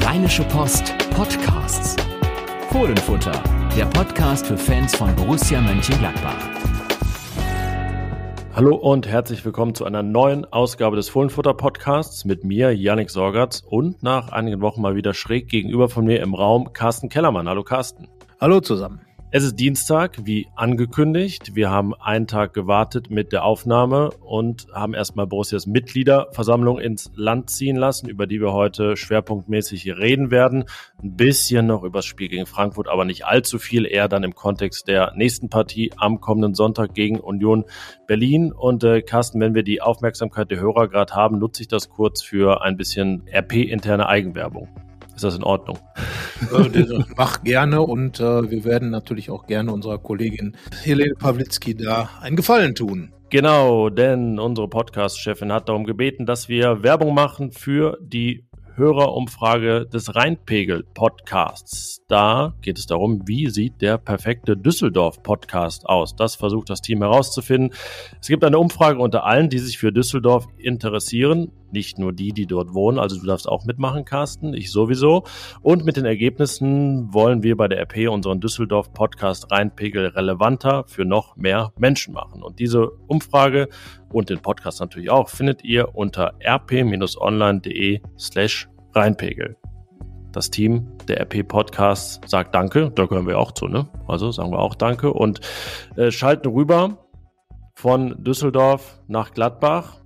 Rheinische Post Podcasts. Fohlenfutter, der Podcast für Fans von Borussia Mönchengladbach. Hallo und herzlich willkommen zu einer neuen Ausgabe des Fohlenfutter Podcasts mit mir, Yannick Sorgatz und nach einigen Wochen mal wieder schräg gegenüber von mir im Raum Carsten Kellermann. Hallo Carsten. Hallo zusammen. Es ist Dienstag, wie angekündigt. Wir haben einen Tag gewartet mit der Aufnahme und haben erstmal Borussias Mitgliederversammlung ins Land ziehen lassen, über die wir heute schwerpunktmäßig reden werden. Ein bisschen noch über das Spiel gegen Frankfurt, aber nicht allzu viel, eher dann im Kontext der nächsten Partie am kommenden Sonntag gegen Union Berlin. Und äh, Carsten, wenn wir die Aufmerksamkeit der Hörer gerade haben, nutze ich das kurz für ein bisschen RP-interne Eigenwerbung. Ist das in Ordnung? Mach gerne und äh, wir werden natürlich auch gerne unserer Kollegin Helene Pawlitzki da einen Gefallen tun. Genau, denn unsere Podcast-Chefin hat darum gebeten, dass wir Werbung machen für die Hörerumfrage des Rheinpegel-Podcasts. Da geht es darum, wie sieht der perfekte Düsseldorf-Podcast aus. Das versucht das Team herauszufinden. Es gibt eine Umfrage unter allen, die sich für Düsseldorf interessieren. Nicht nur die, die dort wohnen. Also du darfst auch mitmachen, Carsten. Ich sowieso. Und mit den Ergebnissen wollen wir bei der RP unseren Düsseldorf-Podcast Rheinpegel relevanter für noch mehr Menschen machen. Und diese Umfrage und den Podcast natürlich auch findet ihr unter rp-online.de slash Rheinpegel. Das Team der RP Podcasts sagt Danke, da gehören wir auch zu, ne? Also sagen wir auch Danke und äh, schalten rüber von Düsseldorf nach Gladbach.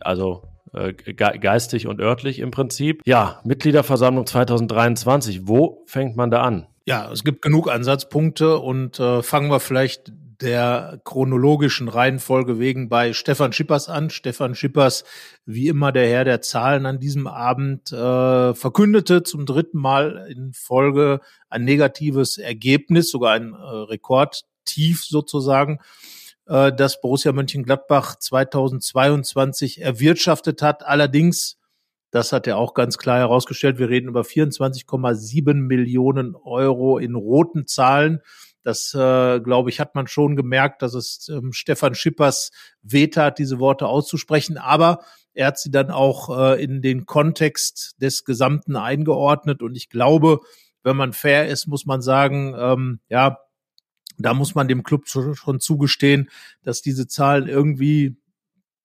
Also äh, geistig und örtlich im Prinzip. Ja, Mitgliederversammlung 2023. Wo fängt man da an? Ja, es gibt genug Ansatzpunkte und äh, fangen wir vielleicht der chronologischen Reihenfolge wegen bei Stefan Schippers an. Stefan Schippers, wie immer der Herr der Zahlen an diesem Abend, äh, verkündete zum dritten Mal in Folge ein negatives Ergebnis, sogar ein äh, Rekordtief sozusagen, äh, das Borussia Mönchengladbach 2022 erwirtschaftet hat. Allerdings das hat er auch ganz klar herausgestellt. Wir reden über 24,7 Millionen Euro in roten Zahlen. Das, äh, glaube ich, hat man schon gemerkt, dass es ähm, Stefan Schippers wehtat, diese Worte auszusprechen. Aber er hat sie dann auch äh, in den Kontext des Gesamten eingeordnet. Und ich glaube, wenn man fair ist, muss man sagen, ähm, ja, da muss man dem Club schon zugestehen, dass diese Zahlen irgendwie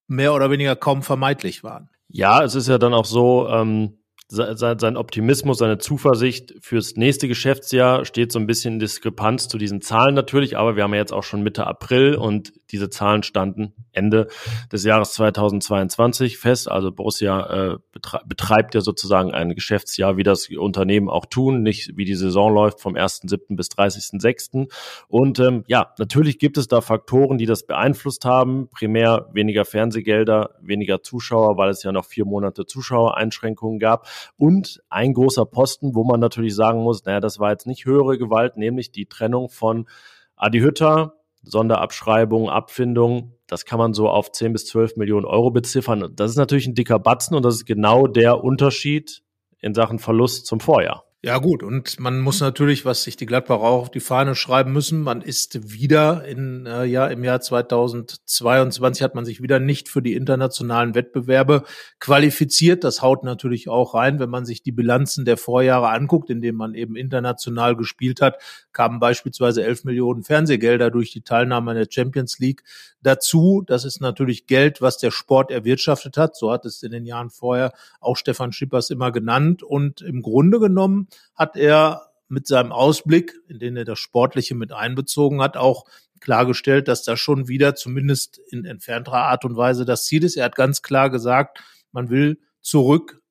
mehr oder weniger kaum vermeidlich waren. Ja, es ist ja dann auch so, ähm, sein Optimismus, seine Zuversicht fürs nächste Geschäftsjahr steht so ein bisschen in Diskrepanz zu diesen Zahlen natürlich, aber wir haben ja jetzt auch schon Mitte April und diese Zahlen standen Ende des Jahres 2022 fest. Also Borussia äh, betreibt ja sozusagen ein Geschäftsjahr, wie das Unternehmen auch tun, nicht wie die Saison läuft vom 1.7. bis 30.6. Und ähm, ja, natürlich gibt es da Faktoren, die das beeinflusst haben. Primär weniger Fernsehgelder, weniger Zuschauer, weil es ja noch vier Monate Zuschauereinschränkungen gab. Und ein großer Posten, wo man natürlich sagen muss, naja, das war jetzt nicht höhere Gewalt, nämlich die Trennung von Adi Hütter, Sonderabschreibung, Abfindung. Das kann man so auf 10 bis 12 Millionen Euro beziffern. Das ist natürlich ein dicker Batzen und das ist genau der Unterschied in Sachen Verlust zum Vorjahr. Ja gut, und man muss natürlich, was sich die Gladbacher auch auf die Fahne schreiben müssen, man ist wieder in äh, ja im Jahr 2022 hat man sich wieder nicht für die internationalen Wettbewerbe qualifiziert. Das haut natürlich auch rein, wenn man sich die Bilanzen der Vorjahre anguckt, in denen man eben international gespielt hat, kamen beispielsweise 11 Millionen Fernsehgelder durch die Teilnahme an der Champions League dazu. Das ist natürlich Geld, was der Sport erwirtschaftet hat. So hat es in den Jahren vorher auch Stefan Schippers immer genannt. Und im Grunde genommen hat er mit seinem Ausblick, in den er das Sportliche mit einbezogen hat, auch klargestellt, dass das schon wieder zumindest in entfernterer Art und Weise das Ziel ist. Er hat ganz klar gesagt, man will zurück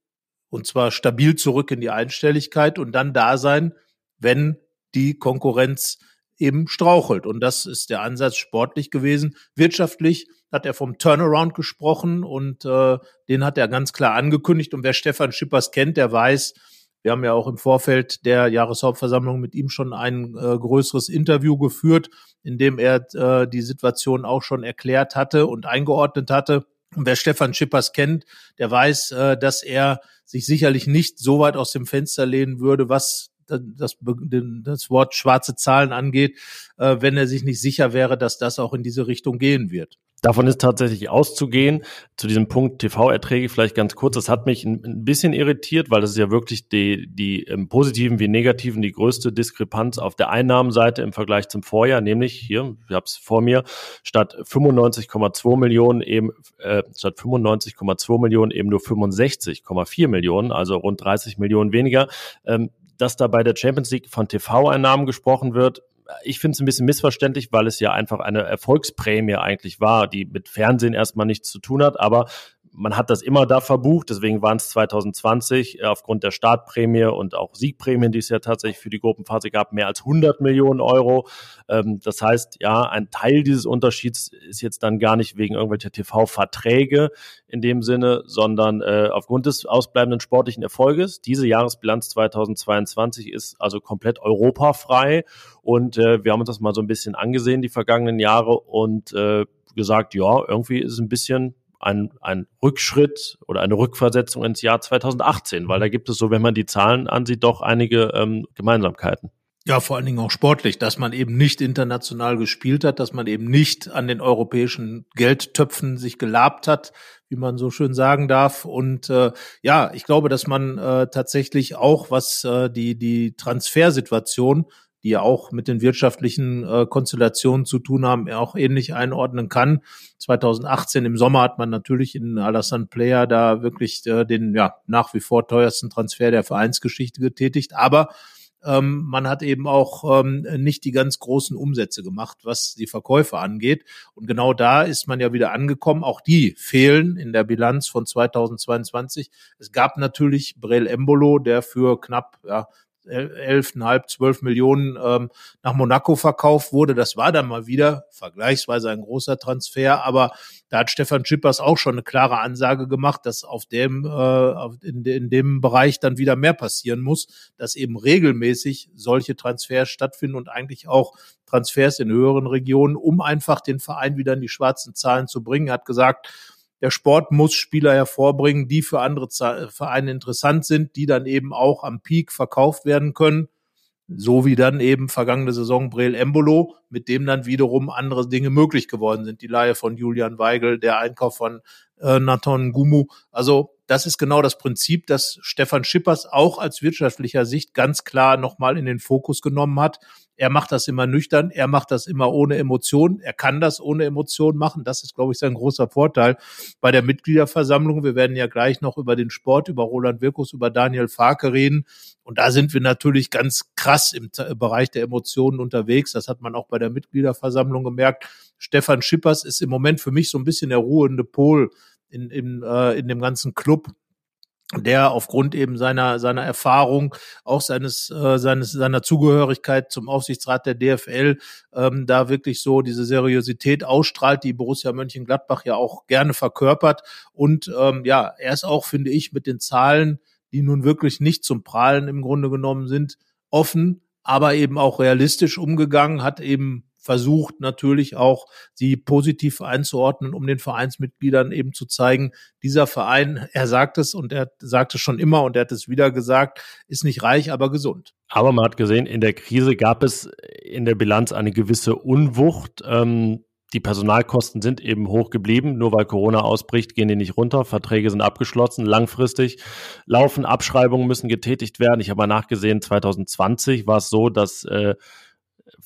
und zwar stabil zurück in die Einstelligkeit und dann da sein, wenn die Konkurrenz eben strauchelt. Und das ist der Ansatz sportlich gewesen. Wirtschaftlich hat er vom Turnaround gesprochen und äh, den hat er ganz klar angekündigt. Und wer Stefan Schippers kennt, der weiß, wir haben ja auch im Vorfeld der Jahreshauptversammlung mit ihm schon ein äh, größeres Interview geführt, in dem er äh, die Situation auch schon erklärt hatte und eingeordnet hatte. Und wer Stefan Schippers kennt, der weiß, äh, dass er sich sicherlich nicht so weit aus dem Fenster lehnen würde, was das, das Wort schwarze Zahlen angeht, äh, wenn er sich nicht sicher wäre, dass das auch in diese Richtung gehen wird. Davon ist tatsächlich auszugehen. Zu diesem Punkt TV-Erträge vielleicht ganz kurz. Das hat mich ein, bisschen irritiert, weil das ist ja wirklich die, die im Positiven wie Negativen die größte Diskrepanz auf der Einnahmenseite im Vergleich zum Vorjahr, nämlich hier, ich habe es vor mir, statt 95,2 Millionen eben äh, statt 95,2 Millionen eben nur 65,4 Millionen, also rund 30 Millionen weniger. Ähm, dass da bei der Champions League von TV-Einnahmen gesprochen wird, ich finde es ein bisschen missverständlich, weil es ja einfach eine Erfolgsprämie eigentlich war, die mit Fernsehen erstmal nichts zu tun hat, aber man hat das immer da verbucht, deswegen waren es 2020 äh, aufgrund der Startprämie und auch Siegprämien, die es ja tatsächlich für die Gruppenphase gab, mehr als 100 Millionen Euro. Ähm, das heißt, ja, ein Teil dieses Unterschieds ist jetzt dann gar nicht wegen irgendwelcher TV-Verträge in dem Sinne, sondern äh, aufgrund des ausbleibenden sportlichen Erfolges. Diese Jahresbilanz 2022 ist also komplett europafrei und äh, wir haben uns das mal so ein bisschen angesehen, die vergangenen Jahre und gesagt, ja, irgendwie ist es ein bisschen ein, ein Rückschritt oder eine Rückversetzung ins Jahr 2018, weil da gibt es so, wenn man die Zahlen ansieht, doch einige ähm, Gemeinsamkeiten. Ja, vor allen Dingen auch sportlich, dass man eben nicht international gespielt hat, dass man eben nicht an den europäischen Geldtöpfen sich gelabt hat, wie man so schön sagen darf. Und äh, ja, ich glaube, dass man äh, tatsächlich auch, was äh, die, die Transfersituation die ja auch mit den wirtschaftlichen äh, Konstellationen zu tun haben, auch ähnlich einordnen kann. 2018 im Sommer hat man natürlich in Alassane Player da wirklich äh, den ja nach wie vor teuersten Transfer der Vereinsgeschichte getätigt, aber ähm, man hat eben auch ähm, nicht die ganz großen Umsätze gemacht, was die Verkäufe angeht. Und genau da ist man ja wieder angekommen. Auch die fehlen in der Bilanz von 2022. Es gab natürlich Brel Embolo, der für knapp ja, elfeinhalb, zwölf Millionen ähm, nach Monaco verkauft wurde. Das war dann mal wieder vergleichsweise ein großer Transfer, aber da hat Stefan Schippers auch schon eine klare Ansage gemacht, dass auf dem äh, in, in dem Bereich dann wieder mehr passieren muss, dass eben regelmäßig solche Transfers stattfinden und eigentlich auch Transfers in höheren Regionen, um einfach den Verein wieder in die schwarzen Zahlen zu bringen. Hat gesagt, der Sport muss Spieler hervorbringen, die für andere Vereine interessant sind, die dann eben auch am Peak verkauft werden können. So wie dann eben vergangene Saison Breel Embolo, mit dem dann wiederum andere Dinge möglich geworden sind. Die Leihe von Julian Weigel, der Einkauf von äh, Nathan Gumu. Also das ist genau das Prinzip, das Stefan Schippers auch als wirtschaftlicher Sicht ganz klar nochmal in den Fokus genommen hat. Er macht das immer nüchtern, er macht das immer ohne Emotionen, er kann das ohne Emotionen machen. Das ist, glaube ich, sein großer Vorteil bei der Mitgliederversammlung. Wir werden ja gleich noch über den Sport, über Roland Wirkus, über Daniel Farke reden. Und da sind wir natürlich ganz krass im Bereich der Emotionen unterwegs. Das hat man auch bei der Mitgliederversammlung gemerkt. Stefan Schippers ist im Moment für mich so ein bisschen der ruhende Pol in, in, äh, in dem ganzen Club der aufgrund eben seiner seiner Erfahrung auch seines äh, seines seiner Zugehörigkeit zum Aufsichtsrat der DFL ähm, da wirklich so diese Seriosität ausstrahlt, die Borussia Mönchengladbach ja auch gerne verkörpert. Und ähm, ja er ist auch finde ich mit den Zahlen, die nun wirklich nicht zum Prahlen im Grunde genommen sind, offen, aber eben auch realistisch umgegangen, hat eben versucht natürlich auch, sie positiv einzuordnen, um den Vereinsmitgliedern eben zu zeigen, dieser Verein, er sagt es und er sagt es schon immer und er hat es wieder gesagt, ist nicht reich, aber gesund. Aber man hat gesehen, in der Krise gab es in der Bilanz eine gewisse Unwucht. Ähm die Personalkosten sind eben hoch geblieben. Nur weil Corona ausbricht, gehen die nicht runter. Verträge sind abgeschlossen, langfristig laufen, Abschreibungen müssen getätigt werden. Ich habe mal nachgesehen, 2020 war es so, dass äh,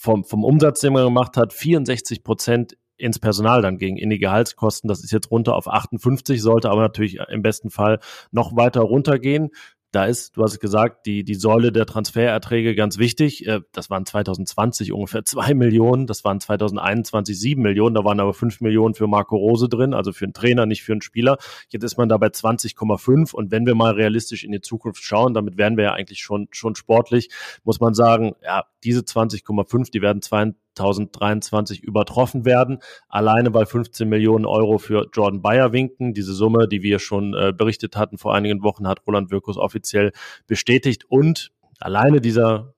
vom, vom Umsatz, den man gemacht hat, 64 Prozent ins Personal dann ging, in die Gehaltskosten. Das ist jetzt runter auf 58, sollte aber natürlich im besten Fall noch weiter runtergehen da ist, du hast es gesagt, die, die Säule der Transfererträge ganz wichtig. Äh, das waren 2020 ungefähr zwei Millionen, das waren 2021 sieben Millionen, da waren aber fünf Millionen für Marco Rose drin, also für einen Trainer, nicht für einen Spieler. Jetzt ist man da bei 20,5 und wenn wir mal realistisch in die Zukunft schauen, damit wären wir ja eigentlich schon, schon sportlich, muss man sagen, ja, diese 20,5, die werden 2023 übertroffen werden. Alleine bei 15 Millionen Euro für Jordan Bayer winken. Diese Summe, die wir schon äh, berichtet hatten vor einigen Wochen, hat Roland Wirkus offiziell bestätigt. Und alleine dieser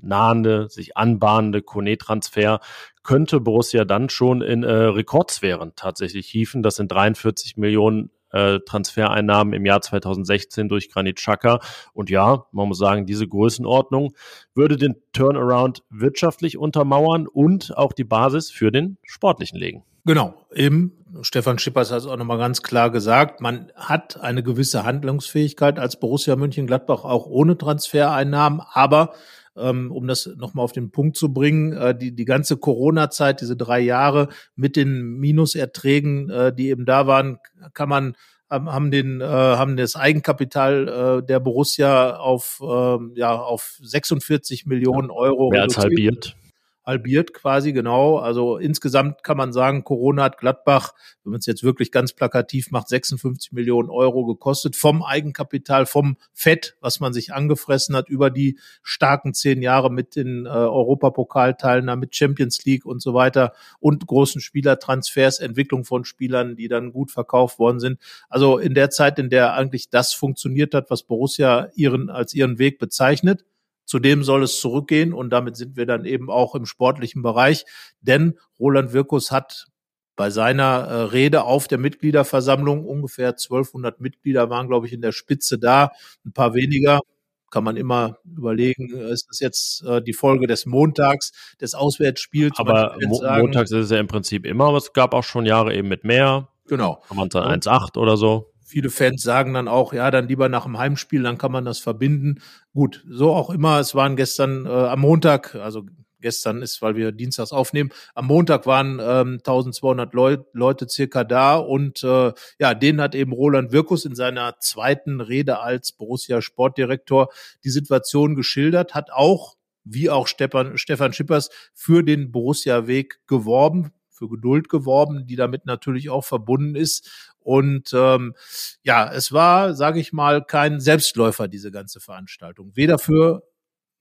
nahende, sich anbahnende Kone-Transfer könnte Borussia dann schon in äh, Rekordsphären tatsächlich hieven. Das sind 43 Millionen äh, Transfereinnahmen im Jahr 2016 durch Granit Xhaka. Und ja, man muss sagen, diese Größenordnung würde den Turnaround wirtschaftlich untermauern und auch die Basis für den sportlichen legen. Genau, eben. Stefan Schippers hat es auch nochmal ganz klar gesagt. Man hat eine gewisse Handlungsfähigkeit als Borussia Mönchengladbach auch ohne Transfereinnahmen. Aber ähm, um das nochmal auf den Punkt zu bringen, äh, die, die ganze Corona-Zeit, diese drei Jahre mit den Minuserträgen, äh, die eben da waren, kann man haben den äh, haben das Eigenkapital äh, der Borussia auf äh, ja auf 46 Millionen Euro mehr als halbiert halbiert quasi, genau. Also insgesamt kann man sagen, Corona hat Gladbach, wenn man es jetzt wirklich ganz plakativ macht, 56 Millionen Euro gekostet vom Eigenkapital, vom Fett, was man sich angefressen hat über die starken zehn Jahre mit den äh, Europapokalteilnehmern, mit Champions League und so weiter und großen Spielertransfers, Entwicklung von Spielern, die dann gut verkauft worden sind. Also in der Zeit, in der eigentlich das funktioniert hat, was Borussia ihren als ihren Weg bezeichnet, zu dem soll es zurückgehen und damit sind wir dann eben auch im sportlichen Bereich. Denn Roland Wirkus hat bei seiner äh, Rede auf der Mitgliederversammlung ungefähr 1200 Mitglieder waren, glaube ich, in der Spitze da, ein paar weniger. Kann man immer überlegen, ist das jetzt äh, die Folge des Montags, des Auswärtsspiels? Aber Mo montags ist es ja im Prinzip immer, aber es gab auch schon Jahre eben mit mehr. Genau. Kann man dann 1,8 oder so viele Fans sagen dann auch, ja, dann lieber nach dem Heimspiel, dann kann man das verbinden. Gut, so auch immer. Es waren gestern äh, am Montag, also gestern ist, weil wir Dienstags aufnehmen. Am Montag waren ähm, 1200 Leu Leute circa da und äh, ja, den hat eben Roland Wirkus in seiner zweiten Rede als Borussia Sportdirektor die Situation geschildert, hat auch wie auch Stefan, Stefan Schippers für den Borussia-Weg geworben, für Geduld geworben, die damit natürlich auch verbunden ist. Und ähm, ja, es war, sage ich mal, kein Selbstläufer, diese ganze Veranstaltung. Weder für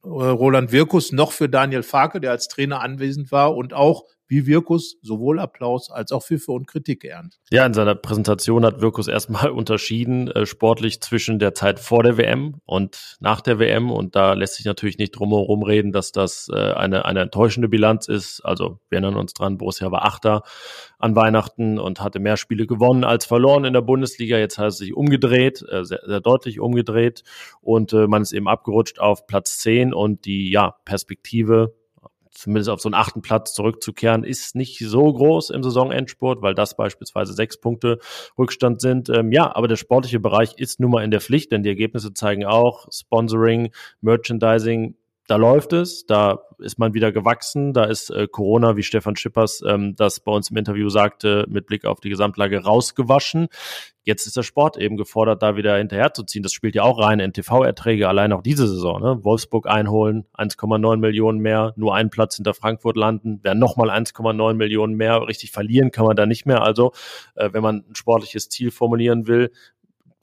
äh, Roland Wirkus noch für Daniel Farke, der als Trainer anwesend war und auch wie Wirkus sowohl Applaus als auch Pfiffe und Kritik geerntet. Ja, in seiner Präsentation hat Wirkus erstmal unterschieden äh, sportlich zwischen der Zeit vor der WM und nach der WM und da lässt sich natürlich nicht drum herum reden, dass das äh, eine, eine enttäuschende Bilanz ist. Also wir erinnern uns dran, Borussia war Achter an Weihnachten und hatte mehr Spiele gewonnen als verloren in der Bundesliga. Jetzt hat es sich umgedreht, äh, sehr, sehr deutlich umgedreht und äh, man ist eben abgerutscht auf Platz 10 und die ja, Perspektive zumindest auf so einen achten Platz zurückzukehren, ist nicht so groß im Saisonendsport, weil das beispielsweise sechs Punkte Rückstand sind. Ähm, ja, aber der sportliche Bereich ist nun mal in der Pflicht, denn die Ergebnisse zeigen auch Sponsoring, Merchandising, da läuft es, da ist man wieder gewachsen, da ist äh, Corona, wie Stefan Schippers ähm, das bei uns im Interview sagte, mit Blick auf die Gesamtlage rausgewaschen. Jetzt ist der Sport eben gefordert, da wieder hinterherzuziehen. Das spielt ja auch rein in TV-Erträge, allein auch diese Saison. Ne? Wolfsburg einholen, 1,9 Millionen mehr, nur einen Platz hinter Frankfurt landen, wären nochmal 1,9 Millionen mehr. Richtig verlieren kann man da nicht mehr. Also, äh, wenn man ein sportliches Ziel formulieren will,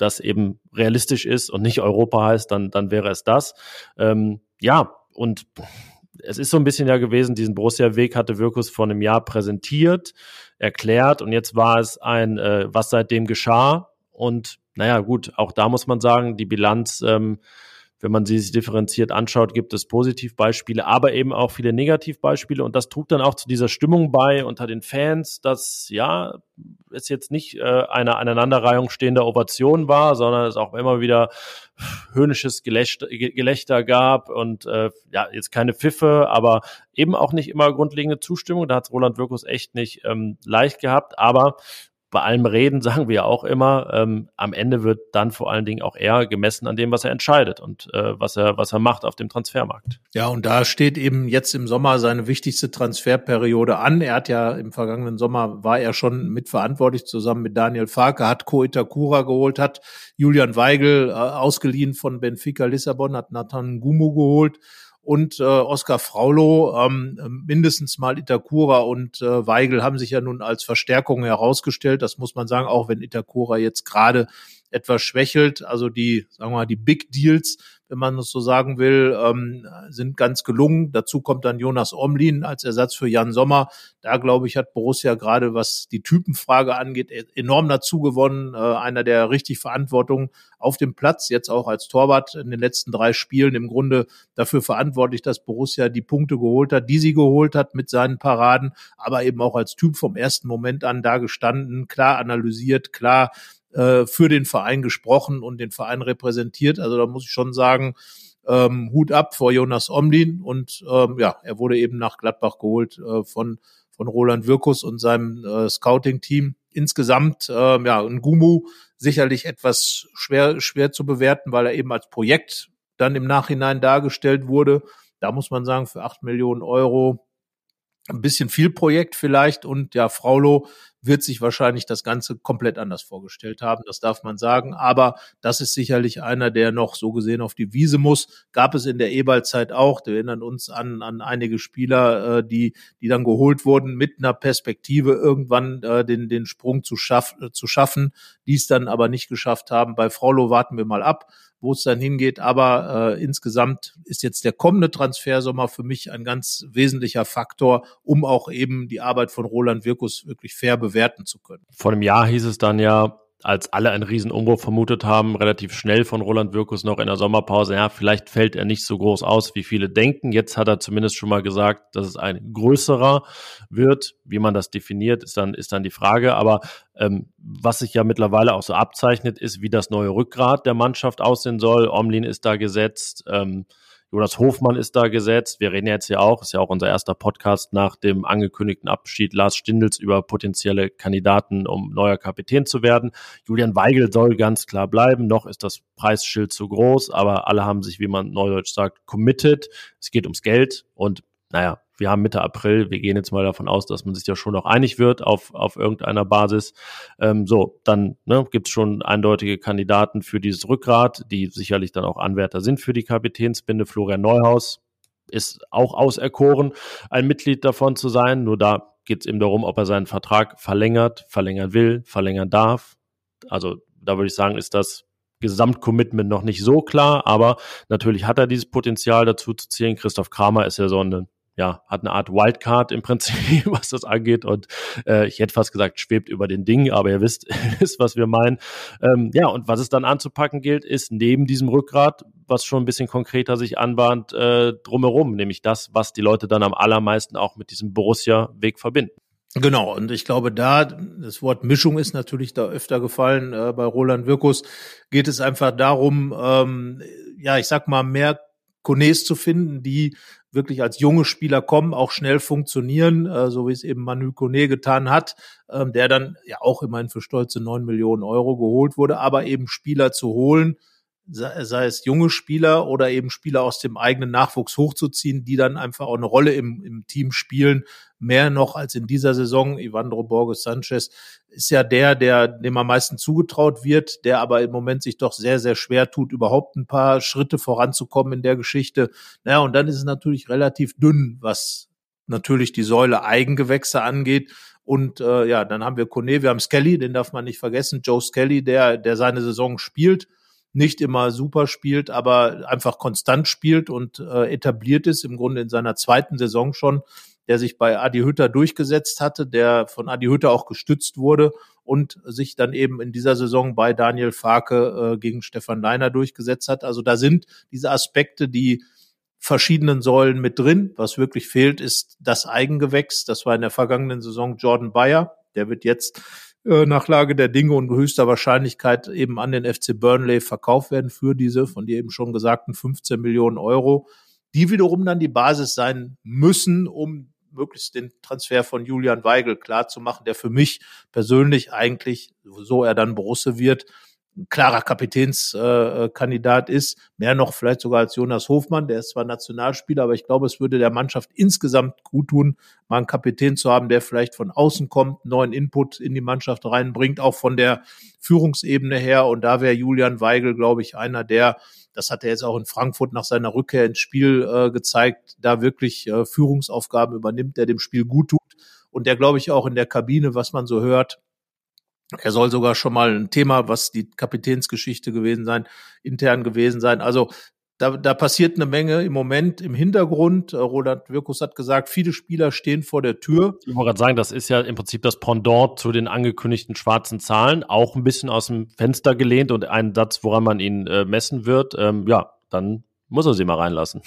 das eben realistisch ist und nicht Europa heißt, dann, dann wäre es das. Ähm, ja, und es ist so ein bisschen ja gewesen, diesen Borussia-Weg hatte Wirkus vor einem Jahr präsentiert, erklärt und jetzt war es ein, äh, was seitdem geschah. Und naja, gut, auch da muss man sagen, die Bilanz ähm, wenn man sie sich differenziert anschaut, gibt es Positivbeispiele, aber eben auch viele Negativbeispiele. Und das trug dann auch zu dieser Stimmung bei unter den Fans, dass ja, es jetzt nicht äh, eine Aneinanderreihung stehender Ovation war, sondern es auch immer wieder höhnisches Gelächter, Gelächter gab und äh, ja, jetzt keine Pfiffe, aber eben auch nicht immer grundlegende Zustimmung. Da hat Roland Wirkus echt nicht ähm, leicht gehabt, aber bei allem Reden sagen wir ja auch immer, ähm, am Ende wird dann vor allen Dingen auch er gemessen an dem, was er entscheidet und äh, was er was er macht auf dem Transfermarkt. Ja, und da steht eben jetzt im Sommer seine wichtigste Transferperiode an. Er hat ja im vergangenen Sommer war er schon mitverantwortlich zusammen mit Daniel Farke, hat Ko Itakura geholt, hat Julian Weigel äh, ausgeliehen von Benfica Lissabon, hat Nathan Gumu geholt und äh, Oskar Fraulo, ähm, mindestens mal Itakura und äh, Weigel haben sich ja nun als Verstärkung herausgestellt. Das muss man sagen, auch wenn Itakura jetzt gerade etwas schwächelt. Also die, sagen wir mal, die Big Deals wenn man es so sagen will, ähm, sind ganz gelungen. Dazu kommt dann Jonas Omlin als Ersatz für Jan Sommer. Da, glaube ich, hat Borussia gerade, was die Typenfrage angeht, e-, enorm dazu gewonnen. Äh, einer, der richtig Verantwortung auf dem Platz, jetzt auch als Torwart in den letzten drei Spielen im Grunde dafür verantwortlich, dass Borussia die Punkte geholt hat, die sie geholt hat mit seinen Paraden, aber eben auch als Typ vom ersten Moment an da gestanden, klar analysiert, klar äh, für den Verein gesprochen und den Verein repräsentiert. Also da muss ich schon sagen, ähm, Hut ab vor Jonas Omlin und ähm, ja, er wurde eben nach Gladbach geholt äh, von von Roland Wirkus und seinem äh, Scouting-Team. Insgesamt, äh, ja, ein Gumu sicherlich etwas schwer, schwer zu bewerten, weil er eben als Projekt dann im Nachhinein dargestellt wurde. Da muss man sagen, für acht Millionen Euro ein bisschen viel Projekt vielleicht und ja, Fraulo wird sich wahrscheinlich das Ganze komplett anders vorgestellt haben, das darf man sagen. Aber das ist sicherlich einer, der noch so gesehen auf die Wiese muss. Gab es in der E-Ball-Zeit auch. Wir erinnern uns an, an einige Spieler, äh, die, die dann geholt wurden mit einer Perspektive, irgendwann äh, den, den Sprung zu, schaff, äh, zu schaffen, die es dann aber nicht geschafft haben. Bei Fraulo warten wir mal ab wo es dann hingeht. Aber äh, insgesamt ist jetzt der kommende Transfersommer für mich ein ganz wesentlicher Faktor, um auch eben die Arbeit von Roland Wirkus wirklich fair bewerten zu können. Vor einem Jahr hieß es dann ja, als alle einen riesen Umbruch vermutet haben, relativ schnell von Roland Wirkus noch in der Sommerpause, ja, vielleicht fällt er nicht so groß aus, wie viele denken. Jetzt hat er zumindest schon mal gesagt, dass es ein größerer wird. Wie man das definiert, ist dann, ist dann die Frage. Aber ähm, was sich ja mittlerweile auch so abzeichnet, ist, wie das neue Rückgrat der Mannschaft aussehen soll. Omlin ist da gesetzt. Ähm, Jonas Hofmann ist da gesetzt. Wir reden jetzt ja auch, ist ja auch unser erster Podcast nach dem angekündigten Abschied Lars Stindels über potenzielle Kandidaten, um neuer Kapitän zu werden. Julian Weigel soll ganz klar bleiben. Noch ist das Preisschild zu groß, aber alle haben sich, wie man neudeutsch sagt, committed. Es geht ums Geld und naja, wir haben Mitte April, wir gehen jetzt mal davon aus, dass man sich ja schon noch einig wird auf, auf irgendeiner Basis. Ähm, so, dann ne, gibt es schon eindeutige Kandidaten für dieses Rückgrat, die sicherlich dann auch Anwärter sind für die Kapitänsbinde. Florian Neuhaus ist auch auserkoren, ein Mitglied davon zu sein. Nur da geht es eben darum, ob er seinen Vertrag verlängert, verlängern will, verlängern darf. Also da würde ich sagen, ist das Gesamtcommitment noch nicht so klar, aber natürlich hat er dieses Potenzial dazu zu zählen. Christoph Kramer ist ja so eine ja, hat eine Art Wildcard im Prinzip, was das angeht. Und äh, ich hätte fast gesagt, schwebt über den Ding, aber ihr wisst, wisst was wir meinen. Ähm, ja, und was es dann anzupacken gilt, ist neben diesem Rückgrat, was schon ein bisschen konkreter sich anbahnt, äh, drumherum, nämlich das, was die Leute dann am allermeisten auch mit diesem Borussia-Weg verbinden. Genau, und ich glaube, da, das Wort Mischung ist natürlich da öfter gefallen, äh, bei Roland Wirkus geht es einfach darum, ähm, ja, ich sag mal, mehr Konés zu finden, die wirklich als junge Spieler kommen, auch schnell funktionieren, äh, so wie es eben Manu Kone getan hat, ähm, der dann ja auch immerhin für stolze neun Millionen Euro geholt wurde, aber eben Spieler zu holen, sei, sei es junge Spieler oder eben Spieler aus dem eigenen Nachwuchs hochzuziehen, die dann einfach auch eine Rolle im, im Team spielen, mehr noch als in dieser Saison. Ivandro Borges Sanchez ist ja der, der dem am meisten zugetraut wird, der aber im Moment sich doch sehr, sehr schwer tut, überhaupt ein paar Schritte voranzukommen in der Geschichte. Naja, und dann ist es natürlich relativ dünn, was natürlich die Säule Eigengewächse angeht. Und äh, ja, dann haben wir Kone, wir haben Skelly, den darf man nicht vergessen, Joe Skelly, der, der seine Saison spielt nicht immer super spielt, aber einfach konstant spielt und äh, etabliert ist, im Grunde in seiner zweiten Saison schon, der sich bei Adi Hütter durchgesetzt hatte, der von Adi Hütter auch gestützt wurde und sich dann eben in dieser Saison bei Daniel Farke äh, gegen Stefan Leiner durchgesetzt hat. Also da sind diese Aspekte, die verschiedenen Säulen mit drin. Was wirklich fehlt, ist das Eigengewächs. Das war in der vergangenen Saison Jordan Bayer. Der wird jetzt äh, nach Lage der Dinge und höchster Wahrscheinlichkeit eben an den FC Burnley verkauft werden für diese von dir eben schon gesagten 15 Millionen Euro, die wiederum dann die Basis sein müssen, um möglichst den Transfer von Julian Weigel klar zu machen, der für mich persönlich eigentlich, so er dann Borusse wird, klarer Kapitänskandidat äh, ist, mehr noch vielleicht sogar als Jonas Hofmann, der ist zwar Nationalspieler, aber ich glaube, es würde der Mannschaft insgesamt gut tun, mal einen Kapitän zu haben, der vielleicht von außen kommt, neuen Input in die Mannschaft reinbringt, auch von der Führungsebene her. Und da wäre Julian Weigel, glaube ich, einer der, das hat er jetzt auch in Frankfurt nach seiner Rückkehr ins Spiel äh, gezeigt, da wirklich äh, Führungsaufgaben übernimmt, der dem Spiel gut tut und der, glaube ich, auch in der Kabine, was man so hört, er soll sogar schon mal ein Thema, was die Kapitänsgeschichte gewesen sein, intern gewesen sein. Also da, da passiert eine Menge im Moment im Hintergrund. Äh, Roland Wirkus hat gesagt, viele Spieler stehen vor der Tür. Ich wollte gerade sagen, das ist ja im Prinzip das Pendant zu den angekündigten schwarzen Zahlen, auch ein bisschen aus dem Fenster gelehnt und ein Satz, woran man ihn äh, messen wird. Ähm, ja, dann muss er sie mal reinlassen.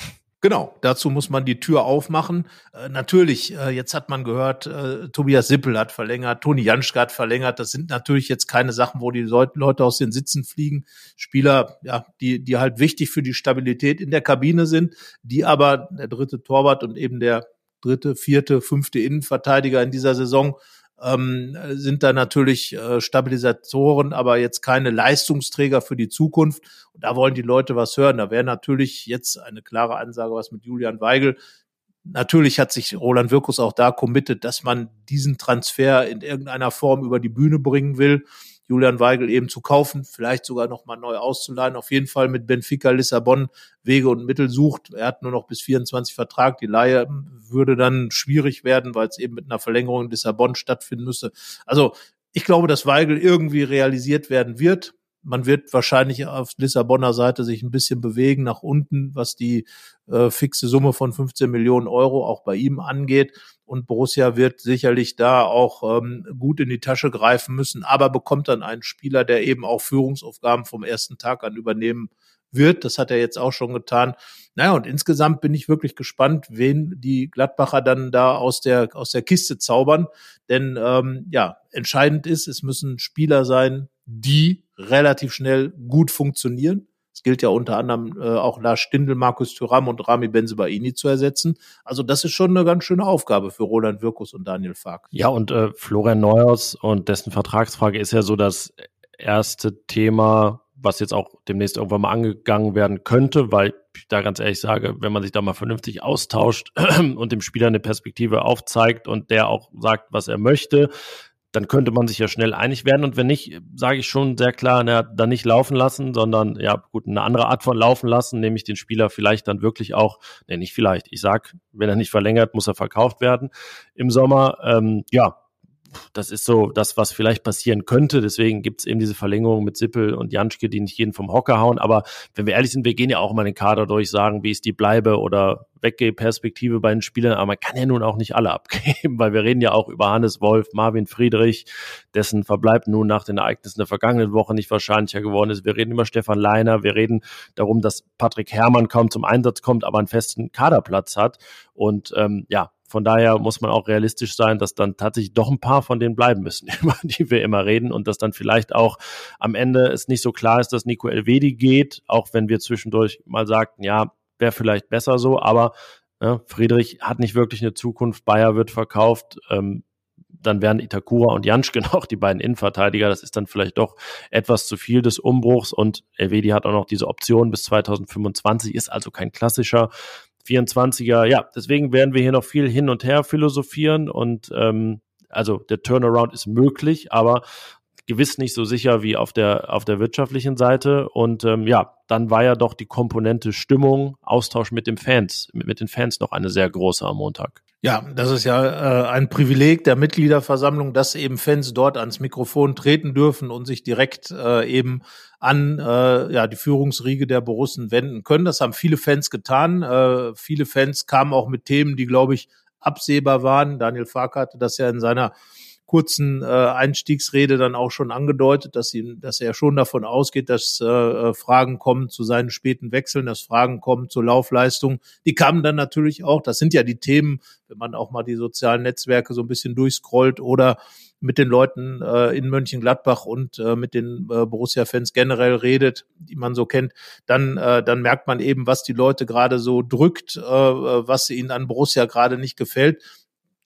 Genau, dazu muss man die Tür aufmachen. Äh, natürlich, äh, jetzt hat man gehört, äh, Tobias Sippel hat verlängert, Toni Janschke hat verlängert. Das sind natürlich jetzt keine Sachen, wo die Leute aus den Sitzen fliegen. Spieler, ja, die, die halt wichtig für die Stabilität in der Kabine sind, die aber der dritte Torwart und eben der dritte, vierte, fünfte Innenverteidiger in dieser Saison ähm, sind da natürlich äh, Stabilisatoren, aber jetzt keine Leistungsträger für die Zukunft. Und da wollen die Leute was hören. Da wäre natürlich jetzt eine klare Ansage, was mit Julian Weigel. Natürlich hat sich Roland Wirkus auch da committed, dass man diesen Transfer in irgendeiner Form über die Bühne bringen will. Julian Weigel eben zu kaufen, vielleicht sogar nochmal neu auszuleihen. Auf jeden Fall mit Benfica Lissabon Wege und Mittel sucht. Er hat nur noch bis 24 Vertrag. Die Leihe würde dann schwierig werden, weil es eben mit einer Verlängerung in Lissabon stattfinden müsste. Also ich glaube, dass Weigel irgendwie realisiert werden wird. Man wird wahrscheinlich auf Lissabonner Seite sich ein bisschen bewegen nach unten, was die äh, fixe Summe von 15 Millionen Euro auch bei ihm angeht. Und Borussia wird sicherlich da auch ähm, gut in die Tasche greifen müssen, aber bekommt dann einen Spieler, der eben auch Führungsaufgaben vom ersten Tag an übernehmen wird. Das hat er jetzt auch schon getan. Naja, und insgesamt bin ich wirklich gespannt, wen die Gladbacher dann da aus der, aus der Kiste zaubern. Denn ähm, ja, entscheidend ist, es müssen Spieler sein, die relativ schnell gut funktionieren. Es gilt ja unter anderem äh, auch Lars Stindl, Markus Thuram und Rami Benzebaini zu ersetzen. Also das ist schon eine ganz schöne Aufgabe für Roland Wirkus und Daniel Fark. Ja, und äh, Florian Neuhaus und dessen Vertragsfrage ist ja so das erste Thema, was jetzt auch demnächst irgendwann mal angegangen werden könnte, weil ich da ganz ehrlich sage, wenn man sich da mal vernünftig austauscht und dem Spieler eine Perspektive aufzeigt und der auch sagt, was er möchte, dann könnte man sich ja schnell einig werden. Und wenn nicht, sage ich schon sehr klar, na, dann nicht laufen lassen, sondern ja, gut, eine andere Art von laufen lassen, nämlich den Spieler vielleicht dann wirklich auch, nee, nicht vielleicht, ich sag, wenn er nicht verlängert, muss er verkauft werden im Sommer. Ähm, ja, das ist so das, was vielleicht passieren könnte. Deswegen gibt es eben diese Verlängerung mit Sippel und Janschke, die nicht jeden vom Hocker hauen. Aber wenn wir ehrlich sind, wir gehen ja auch mal den Kader durch, sagen, wie ist die Bleibe oder Weggehe-Perspektive bei den Spielern. Aber man kann ja nun auch nicht alle abgeben, weil wir reden ja auch über Hannes Wolf, Marvin Friedrich, dessen Verbleib nun nach den Ereignissen der vergangenen Woche nicht wahrscheinlicher geworden ist. Wir reden über Stefan Leiner. Wir reden darum, dass Patrick Herrmann kaum zum Einsatz kommt, aber einen festen Kaderplatz hat. Und ähm, ja, von daher muss man auch realistisch sein, dass dann tatsächlich doch ein paar von denen bleiben müssen, über die wir immer reden und dass dann vielleicht auch am Ende es nicht so klar ist, dass Nico Elvedi geht, auch wenn wir zwischendurch mal sagten, ja, wäre vielleicht besser so, aber ja, Friedrich hat nicht wirklich eine Zukunft, Bayer wird verkauft, ähm, dann wären Itakura und Janschke noch die beiden Innenverteidiger. Das ist dann vielleicht doch etwas zu viel des Umbruchs und Elvedi hat auch noch diese Option bis 2025, ist also kein klassischer 24er. Ja, deswegen werden wir hier noch viel hin und her philosophieren und ähm, also der Turnaround ist möglich, aber gewiss nicht so sicher wie auf der auf der wirtschaftlichen Seite und ähm, ja, dann war ja doch die Komponente Stimmung, Austausch mit den Fans, mit, mit den Fans noch eine sehr große am Montag. Ja, das ist ja äh, ein Privileg der Mitgliederversammlung, dass eben Fans dort ans Mikrofon treten dürfen und sich direkt äh, eben an äh, ja, die Führungsriege der Borussen wenden können. Das haben viele Fans getan. Äh, viele Fans kamen auch mit Themen, die, glaube ich, absehbar waren. Daniel Fark hatte das ja in seiner kurzen äh, Einstiegsrede dann auch schon angedeutet, dass, ihm, dass er schon davon ausgeht, dass äh, äh, Fragen kommen zu seinen späten Wechseln, dass Fragen kommen zur Laufleistung. Die kamen dann natürlich auch, das sind ja die Themen, wenn man auch mal die sozialen Netzwerke so ein bisschen durchscrollt oder mit den Leuten äh, in Mönchengladbach und äh, mit den äh, Borussia-Fans generell redet, die man so kennt, dann, äh, dann merkt man eben, was die Leute gerade so drückt, äh, äh was ihnen an Borussia gerade nicht gefällt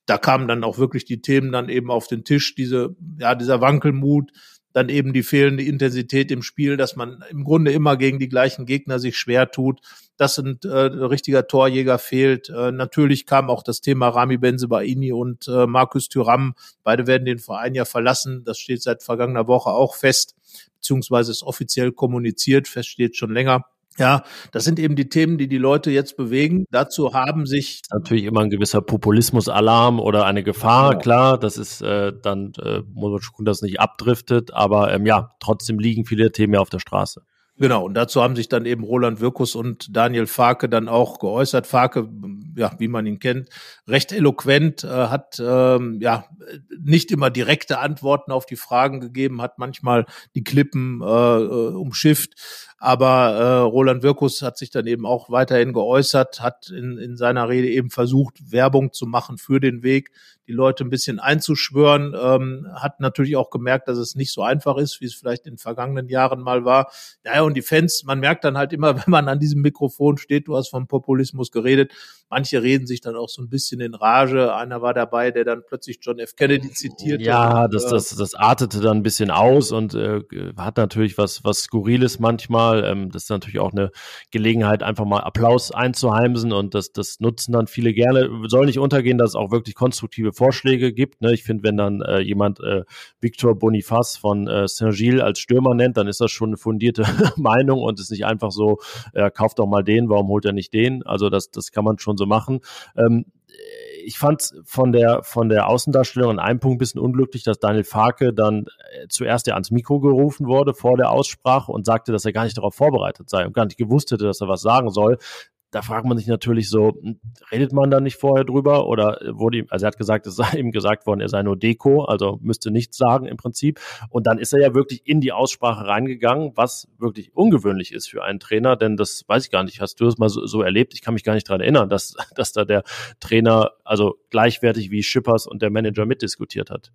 da kamen dann auch wirklich die Themen dann eben auf den Tisch, diese, ja, dieser Wankelmut, dann eben die fehlende Intensität im Spiel, dass man im Grunde immer gegen die gleichen Gegner sich schwer tut, dass ein äh, richtiger Torjäger fehlt. Äh, natürlich kam auch das Thema Rami Benzebaini und äh, Markus Thüram. Beide werden den Verein ja verlassen. Das steht seit vergangener Woche auch fest, beziehungsweise ist offiziell kommuniziert, fest steht schon länger. Ja, das sind eben die Themen, die die Leute jetzt bewegen. Dazu haben sich natürlich immer ein gewisser Populismus-Alarm oder eine Gefahr. Genau. Klar, das ist äh, dann äh, muss man schon, dass es nicht abdriftet, aber ähm, ja, trotzdem liegen viele Themen ja auf der Straße. Genau, und dazu haben sich dann eben Roland Wirkus und Daniel Farke dann auch geäußert. Farke, ja, wie man ihn kennt, recht eloquent, äh, hat ähm, ja nicht immer direkte Antworten auf die Fragen gegeben, hat manchmal die Klippen äh, äh umschifft, Aber äh, Roland Wirkus hat sich dann eben auch weiterhin geäußert, hat in, in seiner Rede eben versucht, Werbung zu machen für den Weg, die Leute ein bisschen einzuschwören, ähm, hat natürlich auch gemerkt, dass es nicht so einfach ist, wie es vielleicht in den vergangenen Jahren mal war. Naja, und die Fans, man merkt dann halt immer, wenn man an diesem Mikrofon steht, du hast vom Populismus geredet, manche reden sich dann auch so ein bisschen in Rage. Einer war dabei, der dann plötzlich John F. Kennedy zitiert. Ja, das, äh, das, das artete dann ein bisschen aus und äh, hat natürlich was, was Skurriles manchmal. Ähm, das ist natürlich auch eine Gelegenheit, einfach mal Applaus einzuheimsen und das, das nutzen dann viele gerne. Soll nicht untergehen, dass es auch wirklich konstruktive Vorschläge gibt. Ne? Ich finde, wenn dann äh, jemand äh, Victor Boniface von äh, Saint-Gilles als Stürmer nennt, dann ist das schon eine fundierte Meinung und ist nicht einfach so, äh, kauft doch mal den, warum holt er nicht den? Also das, das kann man schon so machen. Ähm, ich fand von der von der Außendarstellung an einem Punkt ein bisschen unglücklich, dass Daniel Farke dann äh, zuerst ja ans Mikro gerufen wurde vor der Aussprache und sagte, dass er gar nicht darauf vorbereitet sei und gar nicht gewusst hätte, dass er was sagen soll da fragt man sich natürlich so, hm, redet man da nicht vorher drüber oder wurde ihm, also er hat gesagt, es sei ihm gesagt worden, er sei nur Deko, also müsste nichts sagen im Prinzip. Und dann ist er ja wirklich in die Aussprache reingegangen, was wirklich ungewöhnlich ist für einen Trainer, denn das weiß ich gar nicht. Hast du das mal so, so erlebt? Ich kann mich gar nicht dran erinnern, dass, dass da der Trainer also gleichwertig wie Schippers und der Manager mitdiskutiert hat.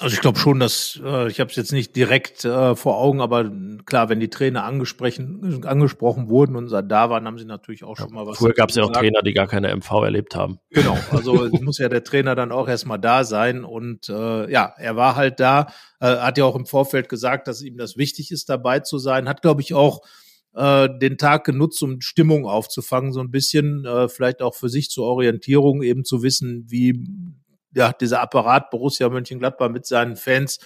Also ich glaube schon, dass äh, ich habe es jetzt nicht direkt äh, vor Augen, aber klar, wenn die Trainer angesprochen, angesprochen wurden und da waren, haben sie natürlich auch schon mal was. Früher gab es ja auch Trainer, die gar keine MV erlebt haben. Genau, also muss ja der Trainer dann auch erstmal da sein und äh, ja, er war halt da, äh, hat ja auch im Vorfeld gesagt, dass ihm das wichtig ist, dabei zu sein, hat glaube ich auch äh, den Tag genutzt, um Stimmung aufzufangen, so ein bisschen, äh, vielleicht auch für sich zur Orientierung, eben zu wissen, wie ja, dieser Apparat Borussia Mönchengladbach mit seinen Fans,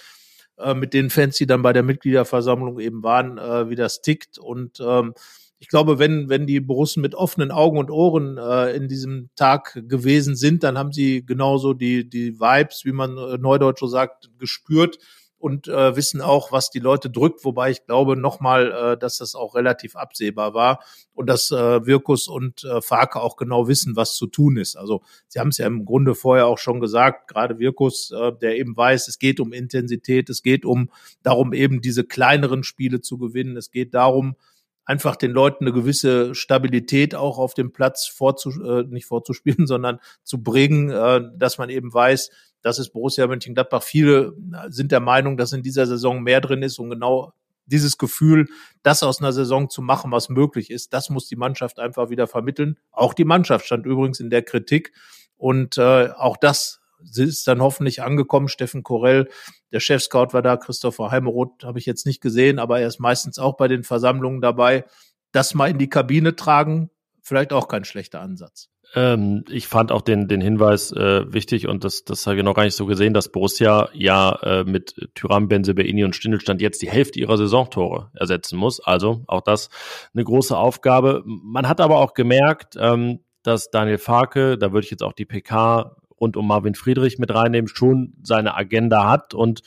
äh, mit den Fans, die dann bei der Mitgliederversammlung eben waren, äh, wie das tickt. Und ähm, ich glaube, wenn, wenn die Borussen mit offenen Augen und Ohren äh, in diesem Tag gewesen sind, dann haben sie genauso die, die Vibes, wie man äh, neudeutsch so sagt, gespürt und äh, wissen auch, was die Leute drückt, wobei ich glaube nochmal, äh, dass das auch relativ absehbar war und dass äh, Wirkus und äh, Farke auch genau wissen, was zu tun ist. Also sie haben es ja im Grunde vorher auch schon gesagt, gerade Wirkus, äh, der eben weiß, es geht um Intensität, es geht um darum, eben diese kleineren Spiele zu gewinnen, es geht darum, einfach den Leuten eine gewisse Stabilität auch auf dem Platz vorzu, äh, nicht vorzuspielen, sondern zu bringen, äh, dass man eben weiß, das ist Borussia Mönchengladbach. Viele sind der Meinung, dass in dieser Saison mehr drin ist und genau dieses Gefühl, das aus einer Saison zu machen, was möglich ist, das muss die Mannschaft einfach wieder vermitteln. Auch die Mannschaft stand übrigens in der Kritik und äh, auch das ist dann hoffentlich angekommen. Steffen Korell, der Chef-Scout war da, Christopher Heimeroth habe ich jetzt nicht gesehen, aber er ist meistens auch bei den Versammlungen dabei. Das mal in die Kabine tragen, vielleicht auch kein schlechter Ansatz. Ähm, ich fand auch den, den Hinweis äh, wichtig und das, das habe ich noch gar nicht so gesehen, dass Borussia ja äh, mit Tyram, Benzebaini und Stindelstand jetzt die Hälfte ihrer Saisontore ersetzen muss. Also auch das eine große Aufgabe. Man hat aber auch gemerkt, ähm, dass Daniel Farke, da würde ich jetzt auch die PK rund um Marvin Friedrich mit reinnehmen, schon seine Agenda hat und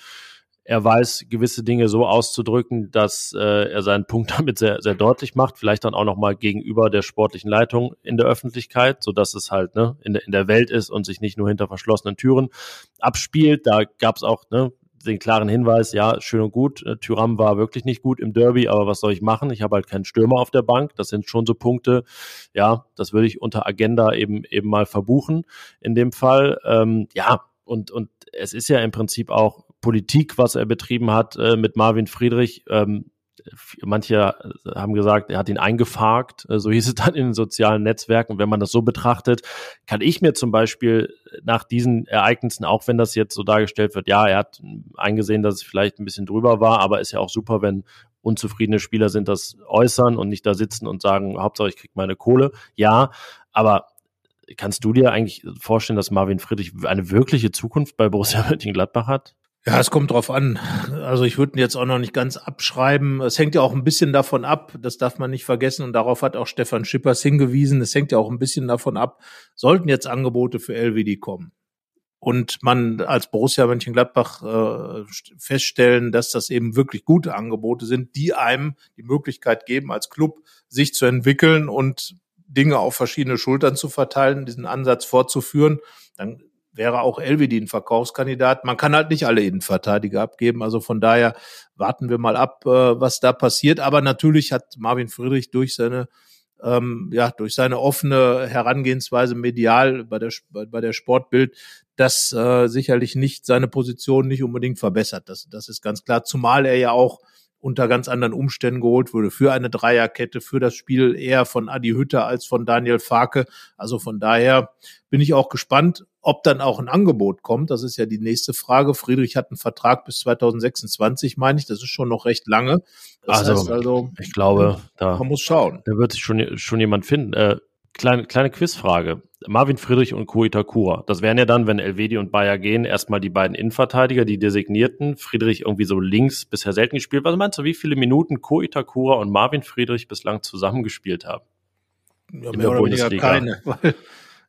er weiß, gewisse Dinge so auszudrücken, dass äh, er seinen Punkt damit sehr, sehr deutlich macht, vielleicht dann auch nochmal gegenüber der sportlichen Leitung in der Öffentlichkeit, so dass es halt ne, in, der, in der Welt ist und sich nicht nur hinter verschlossenen Türen abspielt. Da gab es auch ne, den klaren Hinweis, ja, schön und gut, äh, Tyram war wirklich nicht gut im Derby, aber was soll ich machen? Ich habe halt keinen Stürmer auf der Bank. Das sind schon so Punkte, ja, das würde ich unter Agenda eben eben mal verbuchen in dem Fall. Ähm, ja, und, und es ist ja im Prinzip auch Politik, was er betrieben hat äh, mit Marvin Friedrich. Ähm, manche haben gesagt, er hat ihn eingefarkt, äh, so hieß es dann in den sozialen Netzwerken. wenn man das so betrachtet, kann ich mir zum Beispiel nach diesen Ereignissen, auch wenn das jetzt so dargestellt wird, ja, er hat eingesehen, dass es vielleicht ein bisschen drüber war, aber ist ja auch super, wenn unzufriedene Spieler sind, das äußern und nicht da sitzen und sagen, Hauptsache ich krieg meine Kohle. Ja, aber kannst du dir eigentlich vorstellen, dass Marvin Friedrich eine wirkliche Zukunft bei Borussia Mönchengladbach hat? Ja, es kommt drauf an. Also ich würde ihn jetzt auch noch nicht ganz abschreiben. Es hängt ja auch ein bisschen davon ab, das darf man nicht vergessen und darauf hat auch Stefan Schippers hingewiesen. Es hängt ja auch ein bisschen davon ab, sollten jetzt Angebote für LWD kommen und man als Borussia Mönchengladbach äh, feststellen, dass das eben wirklich gute Angebote sind, die einem die Möglichkeit geben, als Club sich zu entwickeln und Dinge auf verschiedene Schultern zu verteilen, diesen Ansatz fortzuführen, dann wäre auch Elvedi ein Verkaufskandidat. Man kann halt nicht alle Innenverteidiger abgeben. Also von daher warten wir mal ab, äh, was da passiert. Aber natürlich hat Marvin Friedrich durch seine ähm, ja, durch seine offene Herangehensweise medial bei der, bei der Sportbild das äh, sicherlich nicht seine Position nicht unbedingt verbessert. Das, das ist ganz klar. Zumal er ja auch unter ganz anderen Umständen geholt wurde für eine Dreierkette, für das Spiel eher von Adi Hütter als von Daniel Farke. Also von daher bin ich auch gespannt, ob dann auch ein Angebot kommt. Das ist ja die nächste Frage. Friedrich hat einen Vertrag bis 2026, meine ich. Das ist schon noch recht lange. Das also, heißt also, ich glaube, da, man muss schauen. Da wird sich schon, schon jemand finden. Äh, kleine, kleine Quizfrage. Marvin Friedrich und Ko Itakura. Das wären ja dann, wenn Elvedi und Bayer gehen, erstmal die beiden Innenverteidiger, die designierten. Friedrich irgendwie so links bisher selten gespielt. Was meinst du, wie viele Minuten Ko Itakura und Marvin Friedrich bislang zusammengespielt haben? Ja, mehr oder weniger keine, weil,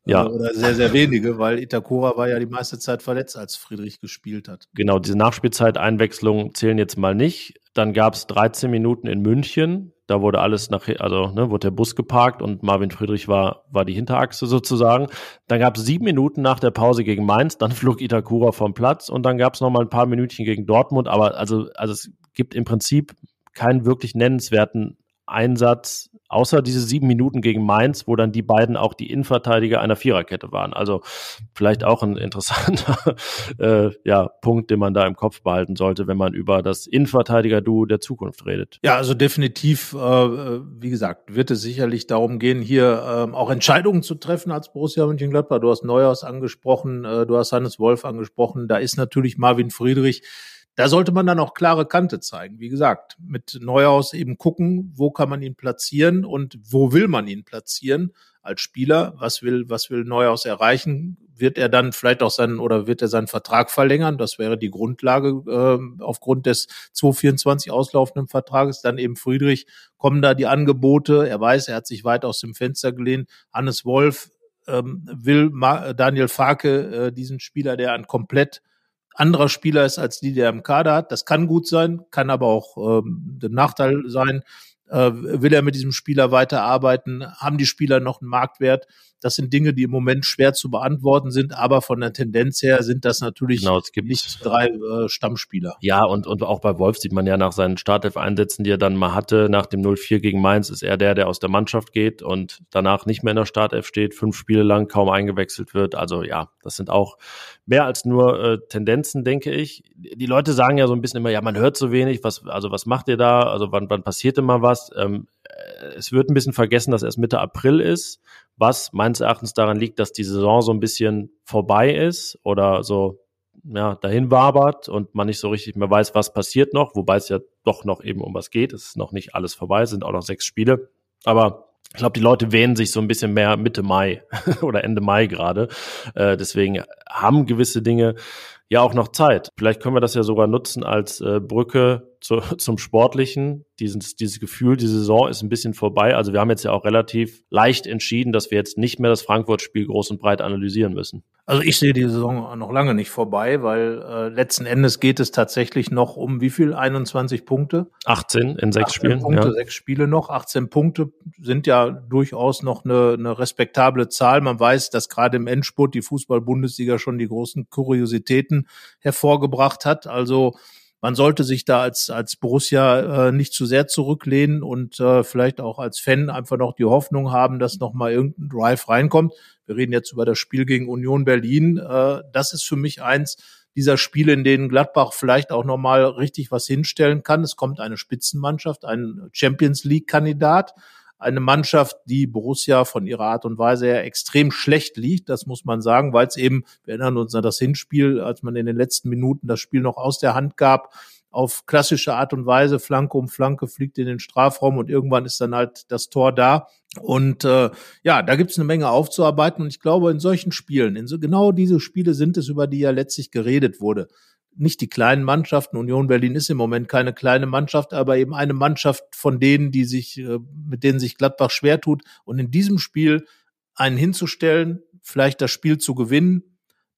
ja. oder sehr, sehr wenige, weil Itakura war ja die meiste Zeit verletzt, als Friedrich gespielt hat. Genau, diese Nachspielzeiteinwechslungen zählen jetzt mal nicht. Dann gab es 13 Minuten in München. Da wurde alles nach, also ne, wurde der Bus geparkt und Marvin Friedrich war, war die Hinterachse sozusagen. Dann gab es sieben Minuten nach der Pause gegen Mainz, dann flog Itakura vom Platz und dann gab es noch mal ein paar Minütchen gegen Dortmund. Aber also, also es gibt im Prinzip keinen wirklich nennenswerten Einsatz Außer diese sieben Minuten gegen Mainz, wo dann die beiden auch die Innenverteidiger einer Viererkette waren. Also vielleicht auch ein interessanter äh, ja, Punkt, den man da im Kopf behalten sollte, wenn man über das Innenverteidiger-Duo der Zukunft redet. Ja, also definitiv, äh, wie gesagt, wird es sicherlich darum gehen, hier äh, auch Entscheidungen zu treffen als Borussia Mönchengladbach. Du hast Neuhaus angesprochen, äh, du hast Hannes Wolf angesprochen. Da ist natürlich Marvin Friedrich da sollte man dann auch klare Kante zeigen. Wie gesagt, mit Neuhaus eben gucken, wo kann man ihn platzieren und wo will man ihn platzieren als Spieler? Was will, was will Neuhaus erreichen? Wird er dann vielleicht auch seinen oder wird er seinen Vertrag verlängern? Das wäre die Grundlage äh, aufgrund des 2024 auslaufenden Vertrages. Dann eben Friedrich, kommen da die Angebote. Er weiß, er hat sich weit aus dem Fenster gelehnt. Hannes Wolf ähm, will Ma Daniel Farke, äh, diesen Spieler, der ein komplett anderer Spieler ist als die, der im Kader hat. Das kann gut sein, kann aber auch ähm, der Nachteil sein. Äh, will er mit diesem Spieler weiterarbeiten? Haben die Spieler noch einen Marktwert? Das sind Dinge, die im Moment schwer zu beantworten sind, aber von der Tendenz her sind das natürlich genau, es gibt nicht drei äh, Stammspieler. Ja, und, und auch bei Wolf sieht man ja nach seinen Startelf-Einsätzen, die er dann mal hatte, nach dem 0-4 gegen Mainz, ist er der, der aus der Mannschaft geht und danach nicht mehr in der Startelf steht, fünf Spiele lang kaum eingewechselt wird. Also ja, das sind auch mehr als nur äh, Tendenzen, denke ich. Die Leute sagen ja so ein bisschen immer, ja, man hört so wenig, was, also was macht ihr da? Also wann, wann passiert immer was? Ähm, es wird ein bisschen vergessen, dass erst Mitte April ist, was meines Erachtens daran liegt, dass die Saison so ein bisschen vorbei ist oder so ja, dahin wabert und man nicht so richtig mehr weiß, was passiert noch, wobei es ja doch noch eben um was geht. Es ist noch nicht alles vorbei, es sind auch noch sechs Spiele. Aber ich glaube, die Leute wähnen sich so ein bisschen mehr Mitte Mai oder Ende Mai gerade. Äh, deswegen haben gewisse Dinge ja auch noch Zeit. Vielleicht können wir das ja sogar nutzen als äh, Brücke zu, zum Sportlichen. Dieses, dieses Gefühl, die Saison ist ein bisschen vorbei. Also wir haben jetzt ja auch relativ leicht entschieden, dass wir jetzt nicht mehr das Frankfurt-Spiel groß und breit analysieren müssen. Also ich sehe die Saison noch lange nicht vorbei, weil äh, letzten Endes geht es tatsächlich noch um wie viel? 21 Punkte? 18 in sechs 18 Spielen. Punkte, ja. sechs Spiele noch. 18 Punkte sind ja durchaus noch eine, eine respektable Zahl. Man weiß, dass gerade im Endspurt die Fußball-Bundesliga schon die großen Kuriositäten hervorgebracht hat. Also man sollte sich da als, als Borussia äh, nicht zu sehr zurücklehnen und äh, vielleicht auch als Fan einfach noch die Hoffnung haben, dass noch mal irgendein Drive reinkommt. Wir reden jetzt über das Spiel gegen Union Berlin. Äh, das ist für mich eins dieser Spiele, in denen Gladbach vielleicht auch noch mal richtig was hinstellen kann. Es kommt eine Spitzenmannschaft, ein Champions League Kandidat eine Mannschaft, die Borussia von ihrer Art und Weise her extrem schlecht liegt. Das muss man sagen, weil es eben, wir erinnern uns an das Hinspiel, als man in den letzten Minuten das Spiel noch aus der Hand gab, auf klassische Art und Weise, Flanke um Flanke, fliegt in den Strafraum und irgendwann ist dann halt das Tor da. Und äh, ja, da gibt es eine Menge aufzuarbeiten. Und ich glaube, in solchen Spielen, in so genau diese Spiele sind es, über die ja letztlich geredet wurde nicht die kleinen Mannschaften. Union Berlin ist im Moment keine kleine Mannschaft, aber eben eine Mannschaft von denen, die sich, äh, mit denen sich Gladbach schwer tut. Und in diesem Spiel einen hinzustellen, vielleicht das Spiel zu gewinnen,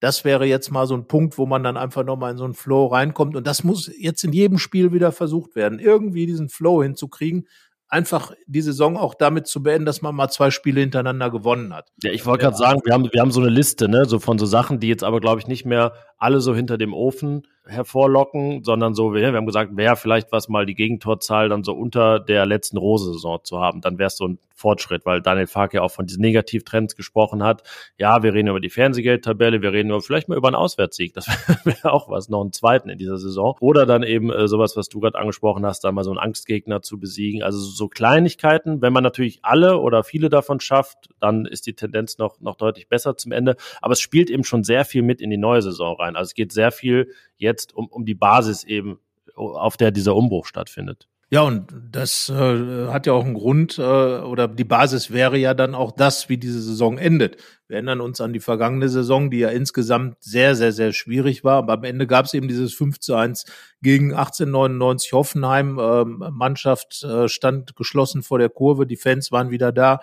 das wäre jetzt mal so ein Punkt, wo man dann einfach nochmal in so einen Flow reinkommt. Und das muss jetzt in jedem Spiel wieder versucht werden, irgendwie diesen Flow hinzukriegen. einfach die Saison auch damit zu beenden, dass man mal zwei Spiele hintereinander gewonnen hat. Ja, ich wollte gerade sagen, wir haben, wir haben so eine Liste, ne, so von so Sachen, die jetzt aber, glaube ich, nicht mehr alle so hinter dem Ofen hervorlocken, sondern so, wir, haben gesagt, wäre vielleicht was mal die Gegentorzahl dann so unter der letzten Rose-Saison zu haben, dann wäre es so ein Fortschritt, weil Daniel Fark ja auch von diesen Negativtrends gesprochen hat. Ja, wir reden über die Fernsehgeldtabelle, wir reden über, vielleicht mal über einen Auswärtssieg, das wäre auch was, noch einen zweiten in dieser Saison. Oder dann eben äh, sowas, was du gerade angesprochen hast, da mal so einen Angstgegner zu besiegen. Also so Kleinigkeiten, wenn man natürlich alle oder viele davon schafft, dann ist die Tendenz noch, noch deutlich besser zum Ende. Aber es spielt eben schon sehr viel mit in die neue Saison rein. Also es geht sehr viel jetzt um, um die Basis eben, auf der dieser Umbruch stattfindet. Ja, und das äh, hat ja auch einen Grund, äh, oder die Basis wäre ja dann auch das, wie diese Saison endet. Wir erinnern uns an die vergangene Saison, die ja insgesamt sehr, sehr, sehr schwierig war. Aber am Ende gab es eben dieses 5 zu 1 gegen 1899 Hoffenheim. Ähm, Mannschaft äh, stand geschlossen vor der Kurve, die Fans waren wieder da.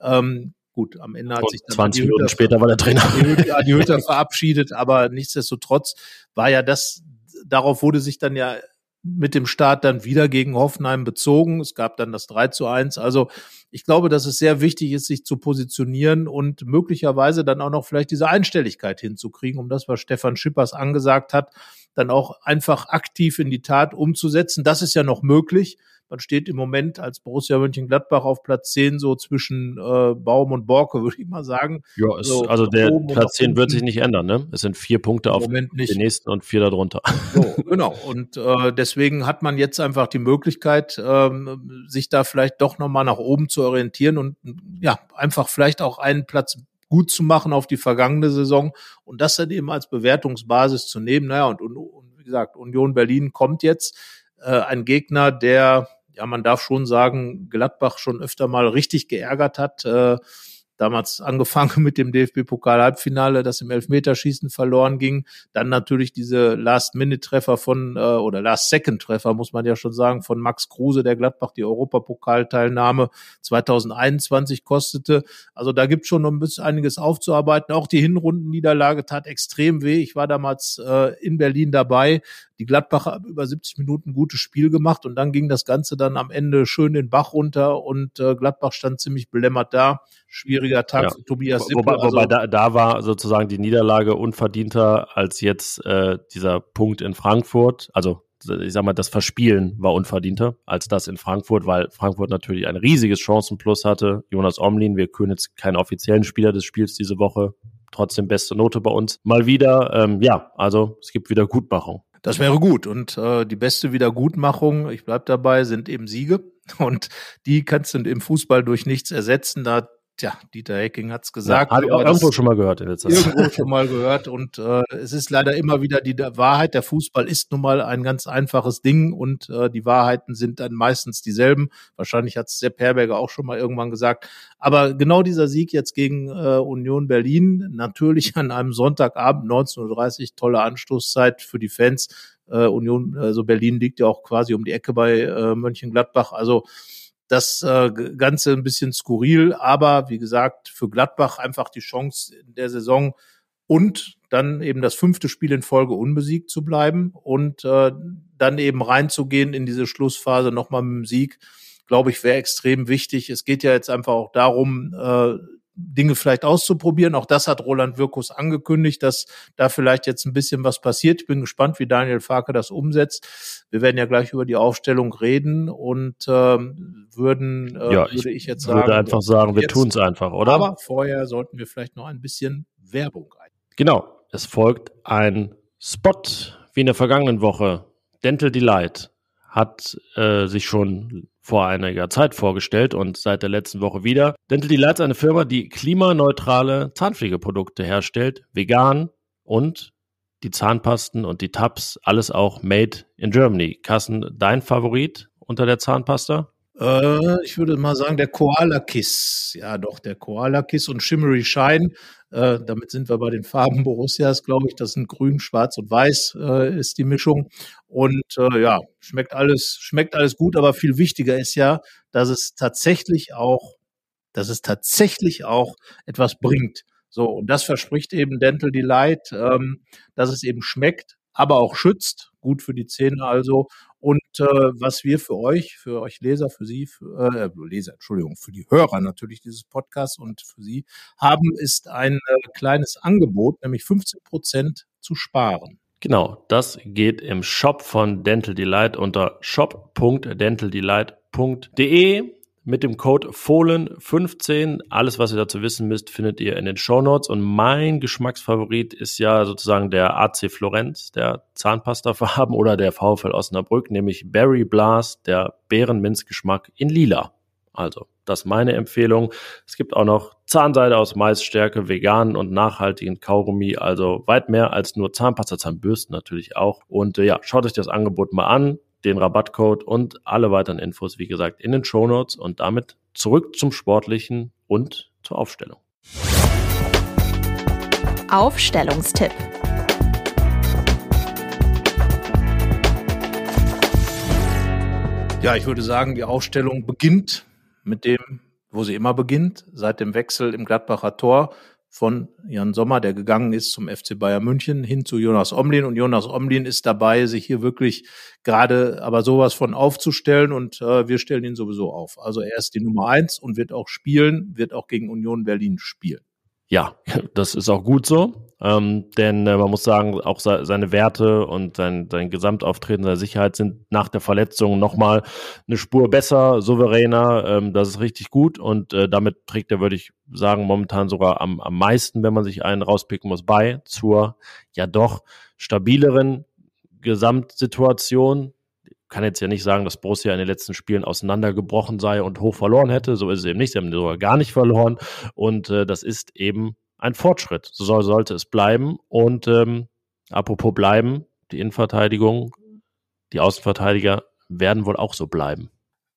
Ähm, gut, am Ende hat sich dann 20 Minuten später war der Trainer. Die, die Hütter verabschiedet, aber nichtsdestotrotz war ja das, darauf wurde sich dann ja mit dem Start dann wieder gegen Hoffenheim bezogen. Es gab dann das 3 zu 1. Also ich glaube, dass es sehr wichtig ist, sich zu positionieren und möglicherweise dann auch noch vielleicht diese Einstelligkeit hinzukriegen, um das, was Stefan Schippers angesagt hat, dann auch einfach aktiv in die Tat umzusetzen. Das ist ja noch möglich. Man steht im Moment als Borussia Mönchengladbach auf Platz 10 so zwischen äh, Baum und Borke, würde ich mal sagen. Ja, es, so, also der Platz 10 wird sich nicht ändern, ne? Es sind vier Punkte auf den nächsten und vier darunter. So, genau. Und äh, deswegen hat man jetzt einfach die Möglichkeit, ähm, sich da vielleicht doch nochmal nach oben zu orientieren und ja, einfach vielleicht auch einen Platz gut zu machen auf die vergangene Saison und das dann eben als Bewertungsbasis zu nehmen. Naja, und, und, und wie gesagt, Union Berlin kommt jetzt. Äh, ein Gegner, der ja, man darf schon sagen, Gladbach schon öfter mal richtig geärgert hat. Äh, damals angefangen mit dem DFB-Pokal-Halbfinale, das im Elfmeterschießen verloren ging. Dann natürlich diese Last-Minute-Treffer von, äh, oder Last-Second-Treffer, muss man ja schon sagen, von Max Kruse, der Gladbach die Europapokalteilnahme 2021 kostete. Also da gibt schon noch ein bisschen einiges aufzuarbeiten. Auch die Hinrundenniederlage tat extrem weh. Ich war damals äh, in Berlin dabei. Die Gladbacher haben über 70 Minuten gutes Spiel gemacht und dann ging das Ganze dann am Ende schön den Bach runter und äh, Gladbach stand ziemlich belämmert da. Schwieriger Tag ja. für Tobias Sippe. Wobei, also, wobei da, da war sozusagen die Niederlage unverdienter als jetzt äh, dieser Punkt in Frankfurt. Also ich sag mal, das Verspielen war unverdienter als das in Frankfurt, weil Frankfurt natürlich ein riesiges Chancenplus hatte. Jonas Omlin, wir können jetzt keinen offiziellen Spieler des Spiels diese Woche, trotzdem beste Note bei uns. Mal wieder, ähm, ja, also es gibt wieder Gutmachung. Das wäre gut. Und äh, die beste Wiedergutmachung, ich bleib dabei, sind eben Siege. Und die kannst du im Fußball durch nichts ersetzen. Da Tja, Dieter Hecking hat's gesagt. Ja, Habe ich auch irgendwo schon mal gehört. In letzter irgendwo schon mal gehört. Und äh, es ist leider immer wieder die Wahrheit. Der Fußball ist nun mal ein ganz einfaches Ding und äh, die Wahrheiten sind dann meistens dieselben. Wahrscheinlich hat's der Perberger auch schon mal irgendwann gesagt. Aber genau dieser Sieg jetzt gegen äh, Union Berlin, natürlich an einem Sonntagabend 19.30 Uhr, tolle Anstoßzeit für die Fans. Äh, Union, also Berlin liegt ja auch quasi um die Ecke bei äh, Mönchengladbach. Also das äh, Ganze ein bisschen skurril, aber wie gesagt, für Gladbach einfach die Chance in der Saison und dann eben das fünfte Spiel in Folge unbesiegt zu bleiben und äh, dann eben reinzugehen in diese Schlussphase nochmal mit dem Sieg, glaube ich, wäre extrem wichtig. Es geht ja jetzt einfach auch darum, äh, Dinge vielleicht auszuprobieren. Auch das hat Roland Wirkus angekündigt, dass da vielleicht jetzt ein bisschen was passiert. Ich bin gespannt, wie Daniel Farke das umsetzt. Wir werden ja gleich über die Aufstellung reden und ähm, würden, äh, ja, würde ich jetzt sagen. Ich würde einfach sagen, wir tun es einfach, oder? Aber vorher sollten wir vielleicht noch ein bisschen Werbung ein. Genau. Es folgt ein Spot wie in der vergangenen Woche. Dental Delight hat äh, sich schon vor einiger Zeit vorgestellt und seit der letzten Woche wieder. Dental Delight ist eine Firma, die klimaneutrale Zahnpflegeprodukte herstellt, vegan und die Zahnpasten und die Tabs, alles auch made in Germany. Kassen, dein Favorit unter der Zahnpasta? Äh, ich würde mal sagen, der Koala Kiss. Ja, doch, der Koala Kiss und Shimmery Shine. Äh, damit sind wir bei den Farben Borussias, glaube ich. Das sind grün, schwarz und weiß äh, ist die Mischung. Und äh, ja, schmeckt alles, schmeckt alles gut, aber viel wichtiger ist ja, dass es tatsächlich auch, dass es tatsächlich auch etwas bringt. So, und das verspricht eben Dental Delight, ähm, dass es eben schmeckt, aber auch schützt, gut für die Zähne also. Äh, was wir für euch, für euch Leser, für Sie, für, äh, Leser, Entschuldigung, für die Hörer natürlich dieses Podcasts und für Sie haben, ist ein äh, kleines Angebot, nämlich 15 Prozent zu sparen. Genau, das geht im Shop von Dental Delight unter shop.dentaldelight.de mit dem Code Fohlen15. Alles, was ihr dazu wissen müsst, findet ihr in den Show Notes. Und mein Geschmacksfavorit ist ja sozusagen der AC Florenz, der Zahnpastafarben oder der VfL Osnabrück, nämlich Berry Blast, der Bärenminzgeschmack in lila. Also, das ist meine Empfehlung. Es gibt auch noch Zahnseide aus Maisstärke, veganen und nachhaltigen Kaugummi, also weit mehr als nur Zahnpasta, Zahnbürsten natürlich auch. Und äh, ja, schaut euch das Angebot mal an, den Rabattcode und alle weiteren Infos, wie gesagt, in den Show Notes und damit zurück zum Sportlichen und zur Aufstellung. Aufstellungstipp. Ja, ich würde sagen, die Aufstellung beginnt mit dem, wo sie immer beginnt, seit dem Wechsel im Gladbacher Tor von Jan Sommer, der gegangen ist zum FC Bayern München, hin zu Jonas Omlin. Und Jonas Omlin ist dabei, sich hier wirklich gerade aber sowas von aufzustellen. Und äh, wir stellen ihn sowieso auf. Also er ist die Nummer eins und wird auch spielen, wird auch gegen Union Berlin spielen. Ja, das ist auch gut so. Ähm, denn äh, man muss sagen, auch se seine Werte und sein, sein Gesamtauftreten, seine Sicherheit sind nach der Verletzung nochmal eine Spur besser, souveräner. Ähm, das ist richtig gut und äh, damit trägt er, würde ich sagen, momentan sogar am, am meisten, wenn man sich einen rauspicken muss, bei zur ja doch stabileren Gesamtsituation. kann jetzt ja nicht sagen, dass Borussia in den letzten Spielen auseinandergebrochen sei und hoch verloren hätte. So ist es eben nicht. Sie haben sogar gar nicht verloren. Und äh, das ist eben ein Fortschritt. So soll, sollte es bleiben. Und ähm, apropos bleiben, die Innenverteidigung, die Außenverteidiger werden wohl auch so bleiben.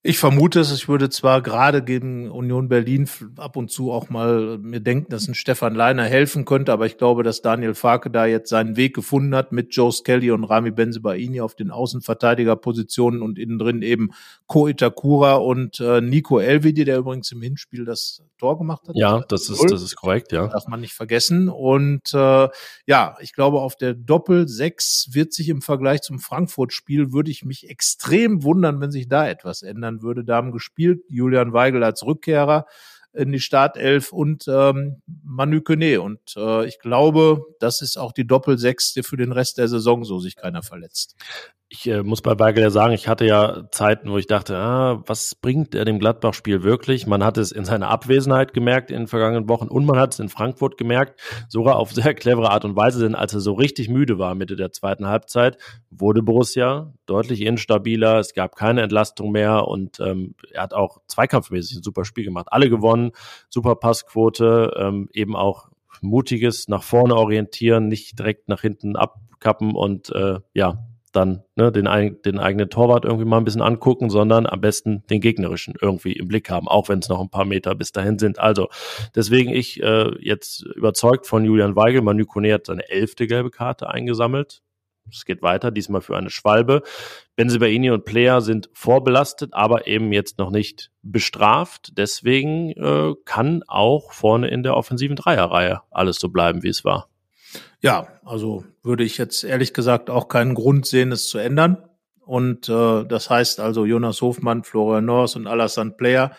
Ich vermute es, ich würde zwar gerade gegen Union Berlin ab und zu auch mal mir denken, dass ein Stefan Leiner helfen könnte, aber ich glaube, dass Daniel Farke da jetzt seinen Weg gefunden hat mit Joe Skelly und Rami Benzebaini auf den Außenverteidigerpositionen und innen drin eben Ko Itakura und äh, Nico Elvedi, der übrigens im Hinspiel das Tor gemacht hat. Ja, das ist, das ist korrekt, ja. Darf man nicht vergessen. Und äh, ja, ich glaube, auf der Doppel 6 wird sich im Vergleich zum Frankfurt-Spiel, würde ich mich extrem wundern, wenn sich da etwas ändert dann würde da gespielt. Julian Weigel als Rückkehrer in die Startelf und ähm, Manu Kone. Und äh, ich glaube, das ist auch die Doppelsechste für den Rest der Saison, so sich keiner verletzt. Ich äh, muss bei Weigel ja sagen, ich hatte ja Zeiten, wo ich dachte, ah, was bringt er dem Gladbach-Spiel wirklich? Man hat es in seiner Abwesenheit gemerkt in den vergangenen Wochen und man hat es in Frankfurt gemerkt, sogar auf sehr clevere Art und Weise, denn als er so richtig müde war Mitte der zweiten Halbzeit, wurde Borussia deutlich instabiler, es gab keine Entlastung mehr und ähm, er hat auch zweikampfmäßig ein super Spiel gemacht. Alle gewonnen, super Passquote, ähm, eben auch mutiges nach vorne orientieren, nicht direkt nach hinten abkappen und äh, ja, dann ne, den, den eigenen Torwart irgendwie mal ein bisschen angucken, sondern am besten den gegnerischen irgendwie im Blick haben, auch wenn es noch ein paar Meter bis dahin sind. Also deswegen ich äh, jetzt überzeugt von Julian Weigel. Manu Kone hat seine elfte gelbe Karte eingesammelt. Es geht weiter, diesmal für eine Schwalbe. Benzibaini und Player sind vorbelastet, aber eben jetzt noch nicht bestraft. Deswegen äh, kann auch vorne in der offensiven Dreierreihe alles so bleiben, wie es war. Ja, also würde ich jetzt ehrlich gesagt auch keinen Grund sehen, es zu ändern. Und äh, das heißt also, Jonas Hofmann, Florian Nors und Alassane Player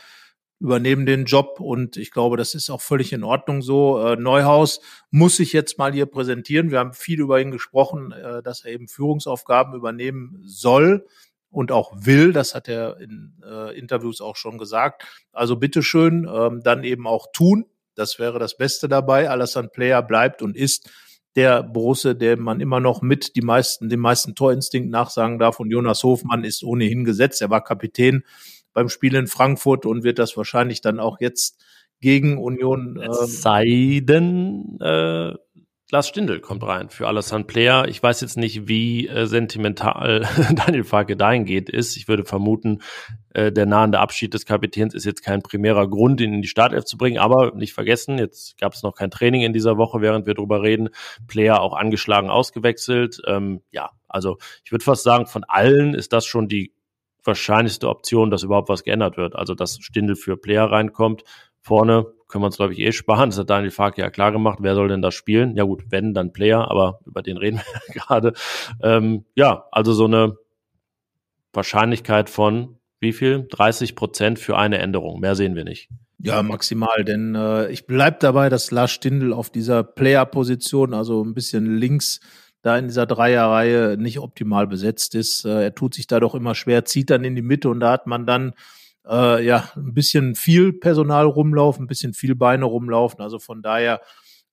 übernehmen den Job und ich glaube, das ist auch völlig in Ordnung so. Äh, Neuhaus muss sich jetzt mal hier präsentieren. Wir haben viel über ihn gesprochen, äh, dass er eben Führungsaufgaben übernehmen soll und auch will. Das hat er in äh, Interviews auch schon gesagt. Also bitteschön, ähm, dann eben auch tun. Das wäre das Beste dabei. Alassane Player bleibt und ist der Borusse, der man immer noch mit die meisten, dem meisten Torinstinkt nachsagen darf. Und Jonas Hofmann ist ohnehin gesetzt. Er war Kapitän beim Spiel in Frankfurt und wird das wahrscheinlich dann auch jetzt gegen Union. Äh, sei denn, äh, Lars Stindl kommt rein für Alassane Player. Ich weiß jetzt nicht, wie äh, sentimental Daniel Farke dahingeht ist. Ich würde vermuten, äh, der nahende Abschied des Kapitäns ist jetzt kein primärer Grund, ihn in die Startelf zu bringen. Aber nicht vergessen, jetzt gab es noch kein Training in dieser Woche, während wir drüber reden. Player auch angeschlagen ausgewechselt. Ähm, ja, also ich würde fast sagen, von allen ist das schon die wahrscheinlichste Option, dass überhaupt was geändert wird. Also dass Stindl für Player reinkommt. Vorne können wir uns, glaube ich, eh sparen. Das hat Daniel Fark ja klar gemacht. Wer soll denn da spielen? Ja gut, wenn, dann Player, aber über den reden wir ja gerade. Ähm, ja, also so eine Wahrscheinlichkeit von wie viel? 30 Prozent für eine Änderung. Mehr sehen wir nicht. Ja, maximal, denn äh, ich bleib dabei, dass Lars Stindl auf dieser Player-Position, also ein bisschen links, da in dieser Dreierreihe nicht optimal besetzt ist. Äh, er tut sich da doch immer schwer, zieht dann in die Mitte und da hat man dann äh, ja ein bisschen viel Personal rumlaufen, ein bisschen viel Beine rumlaufen. Also von daher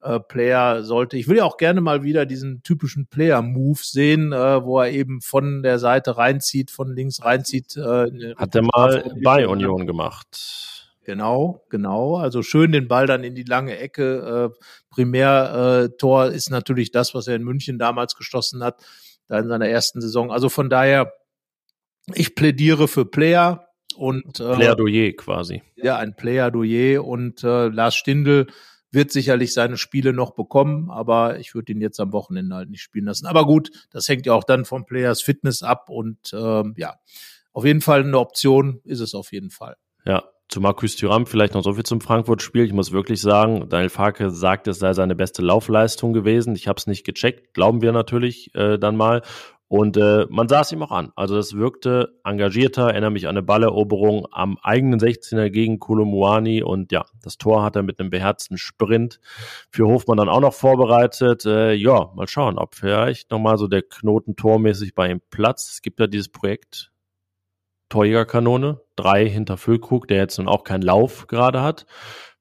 äh, Player sollte. Ich will ja auch gerne mal wieder diesen typischen Player-Move sehen, äh, wo er eben von der Seite reinzieht, von links reinzieht. Äh, Hat er mal bei Union gemacht. Genau, genau. Also schön den Ball dann in die lange Ecke. Äh, Primärtor äh, ist natürlich das, was er in München damals geschossen hat, da in seiner ersten Saison. Also von daher, ich plädiere für Player und äh, Plädoyer quasi. Ja, ein Plädoyer und äh, Lars Stindl wird sicherlich seine Spiele noch bekommen, aber ich würde ihn jetzt am Wochenende halt nicht spielen lassen. Aber gut, das hängt ja auch dann vom Players Fitness ab und ähm, ja, auf jeden Fall eine Option ist es auf jeden Fall. Ja, zu Markus Thuram vielleicht noch so viel zum Frankfurt-Spiel. Ich muss wirklich sagen, Daniel Farke sagt, es sei seine beste Laufleistung gewesen. Ich habe es nicht gecheckt, glauben wir natürlich äh, dann mal. Und äh, man sah es ihm auch an. Also das wirkte engagierter, erinnere mich an eine Balleroberung am eigenen 16er gegen Kolomuani und ja, das Tor hat er mit einem beherzten Sprint für Hofmann dann auch noch vorbereitet. Äh, ja, mal schauen, ob vielleicht nochmal so der Knoten tormäßig bei ihm platzt. Es gibt ja dieses Projekt Torjägerkanone, drei hinter Füllkrug, der jetzt nun auch keinen Lauf gerade hat.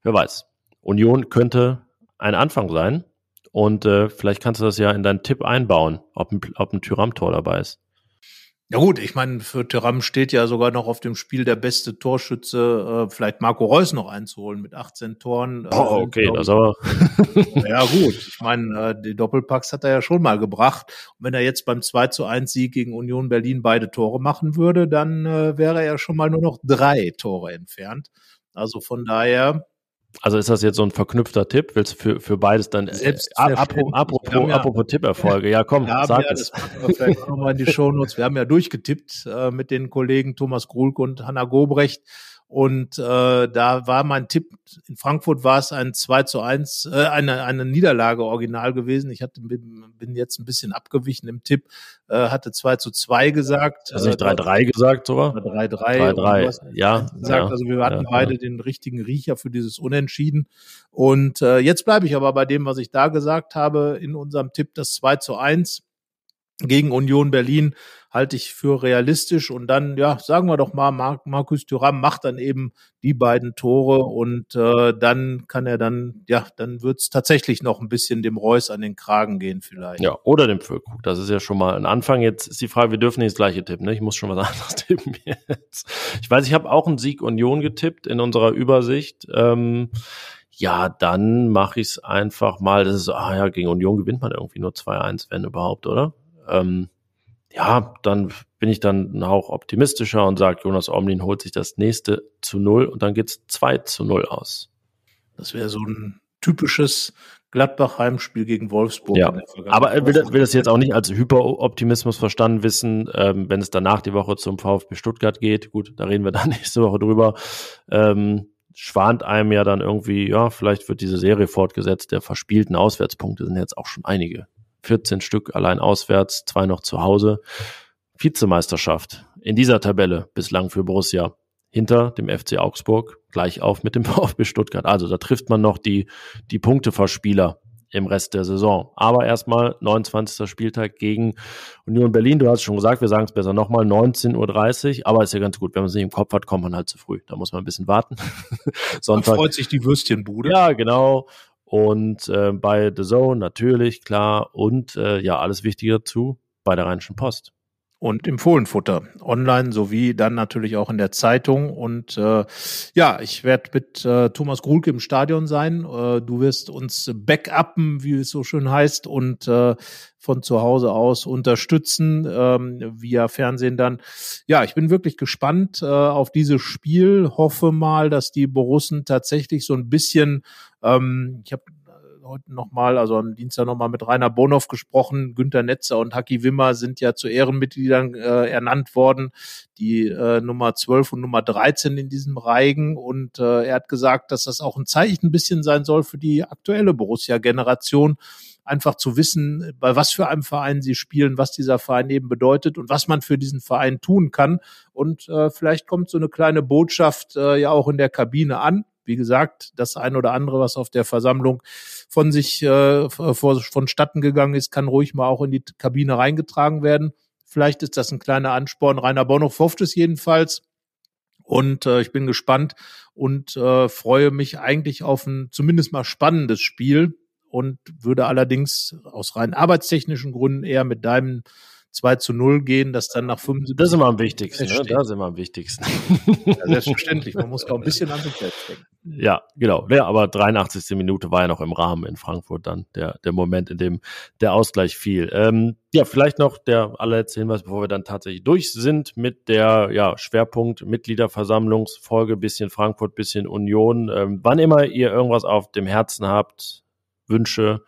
Wer weiß. Union könnte ein Anfang sein. Und äh, vielleicht kannst du das ja in deinen Tipp einbauen, ob ein, ob ein Tyram-Tor dabei ist. Ja gut, ich meine, für Tyram steht ja sogar noch auf dem Spiel der beste Torschütze, äh, vielleicht Marco Reus noch einzuholen mit 18 Toren. Äh, oh, okay, das aber. ja gut, ich meine, äh, die Doppelpacks hat er ja schon mal gebracht. Und wenn er jetzt beim 2 zu 1 Sieg gegen Union Berlin beide Tore machen würde, dann äh, wäre er schon mal nur noch drei Tore entfernt. Also von daher, also ist das jetzt so ein verknüpfter Tipp? Willst du für, für beides dann äh, apropos, apropos, ja, apropos Tipperfolge? Ja, komm, sag ja, es. Vielleicht nochmal in die Shownotes. Wir haben ja durchgetippt äh, mit den Kollegen Thomas Grulk und Hanna Gobrecht und äh, da war mein Tipp, in Frankfurt war es ein 2 zu 1, äh, eine, eine Niederlage original gewesen. Ich hatte, bin jetzt ein bisschen abgewichen im Tipp, äh, hatte 2 zu 2 gesagt. Du nicht 3-3 äh, gesagt sogar? 3-3. 3-3, ja. Gesagt. Ja, also wir hatten ja, beide ja. den richtigen Riecher für dieses Unentschieden. Und äh, jetzt bleibe ich aber bei dem, was ich da gesagt habe, in unserem Tipp das 2 zu 1 gegen Union Berlin halte ich für realistisch. Und dann, ja, sagen wir doch mal, Mar Markus Thuram macht dann eben die beiden Tore und äh, dann kann er dann, ja, dann wird's tatsächlich noch ein bisschen dem Reus an den Kragen gehen vielleicht. Ja, oder dem Füllkrug. Das ist ja schon mal ein Anfang. Jetzt ist die Frage, wir dürfen nicht das gleiche tippen, ne? Ich muss schon was anderes tippen jetzt. Ich weiß, ich habe auch einen Sieg Union getippt in unserer Übersicht. Ähm, ja, dann mache ich es einfach mal. Das ist, ah ja, gegen Union gewinnt man irgendwie nur 2-1, wenn überhaupt, oder? Ähm, ja, dann bin ich dann auch optimistischer und sage, Jonas Omlin holt sich das nächste zu null und dann geht's zwei zu null aus. Das wäre so ein typisches Gladbach-Heimspiel gegen Wolfsburg. Ja, aber er will, will das jetzt auch nicht als Hyperoptimismus verstanden wissen, ähm, wenn es danach die Woche zum VfB Stuttgart geht. Gut, da reden wir dann nächste Woche drüber. Ähm, schwant einem ja dann irgendwie, ja, vielleicht wird diese Serie fortgesetzt. Der verspielten Auswärtspunkte sind jetzt auch schon einige. 14 Stück allein auswärts, zwei noch zu Hause. Vizemeisterschaft in dieser Tabelle bislang für Borussia hinter dem FC Augsburg, gleich auf mit dem VfB Stuttgart. Also da trifft man noch die, die Punkteverspieler im Rest der Saison. Aber erstmal 29. Spieltag gegen Union Berlin. Du hast schon gesagt, wir sagen es besser nochmal, 19.30 Uhr. Aber ist ja ganz gut, wenn man es nicht im Kopf hat, kommt man halt zu früh. Da muss man ein bisschen warten. Sonntag. freut sich die Würstchenbude. Ja, genau und äh, bei The Zone natürlich, klar, und äh, ja, alles Wichtige dazu bei der Rheinischen Post. Und im Fohlenfutter, online sowie dann natürlich auch in der Zeitung. Und äh, ja, ich werde mit äh, Thomas Grulke im Stadion sein. Äh, du wirst uns backuppen, wie es so schön heißt, und äh, von zu Hause aus unterstützen, ähm, via Fernsehen dann. Ja, ich bin wirklich gespannt äh, auf dieses Spiel. Hoffe mal, dass die Borussen tatsächlich so ein bisschen, ähm, ich habe heute nochmal, also am Dienstag nochmal mit Rainer Bonhoff gesprochen. Günter Netzer und Haki Wimmer sind ja zu Ehrenmitgliedern äh, ernannt worden, die äh, Nummer 12 und Nummer 13 in diesem Reigen. Und äh, er hat gesagt, dass das auch ein Zeichen ein bisschen sein soll für die aktuelle Borussia-Generation einfach zu wissen, bei was für einem Verein sie spielen, was dieser Verein eben bedeutet und was man für diesen Verein tun kann. Und äh, vielleicht kommt so eine kleine Botschaft äh, ja auch in der Kabine an. Wie gesagt, das ein oder andere, was auf der Versammlung von sich äh, vonstatten gegangen ist, kann ruhig mal auch in die Kabine reingetragen werden. Vielleicht ist das ein kleiner Ansporn. Rainer Bonhoff hofft es jedenfalls. Und äh, ich bin gespannt und äh, freue mich eigentlich auf ein zumindest mal spannendes Spiel und würde allerdings aus rein arbeitstechnischen Gründen eher mit deinem 2 zu 0 gehen, das dann nach 75. Das ist immer am wichtigsten, ne? Das ist immer am wichtigsten. Ja, selbstverständlich. Man muss auch ein bisschen an sich selbst denken. Ja, genau. Ja, aber 83. Minute war ja noch im Rahmen in Frankfurt dann der, der Moment, in dem der Ausgleich fiel. Ähm, ja, vielleicht noch der allerletzte Hinweis, bevor wir dann tatsächlich durch sind mit der ja, Schwerpunkt Mitgliederversammlungsfolge, bisschen Frankfurt, bisschen Union. Ähm, wann immer ihr irgendwas auf dem Herzen habt, Wünsche,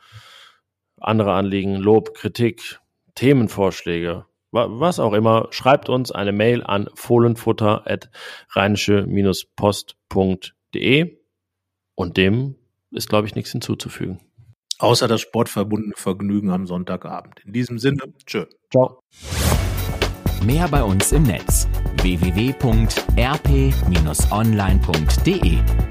andere Anliegen, Lob, Kritik, Themenvorschläge, was auch immer, schreibt uns eine Mail an fohlenfutter.rheinische-post.de und dem ist, glaube ich, nichts hinzuzufügen. Außer das sportverbundene Vergnügen am Sonntagabend. In diesem Sinne, tschö. Ciao. Mehr bei uns im Netz www.rp-online.de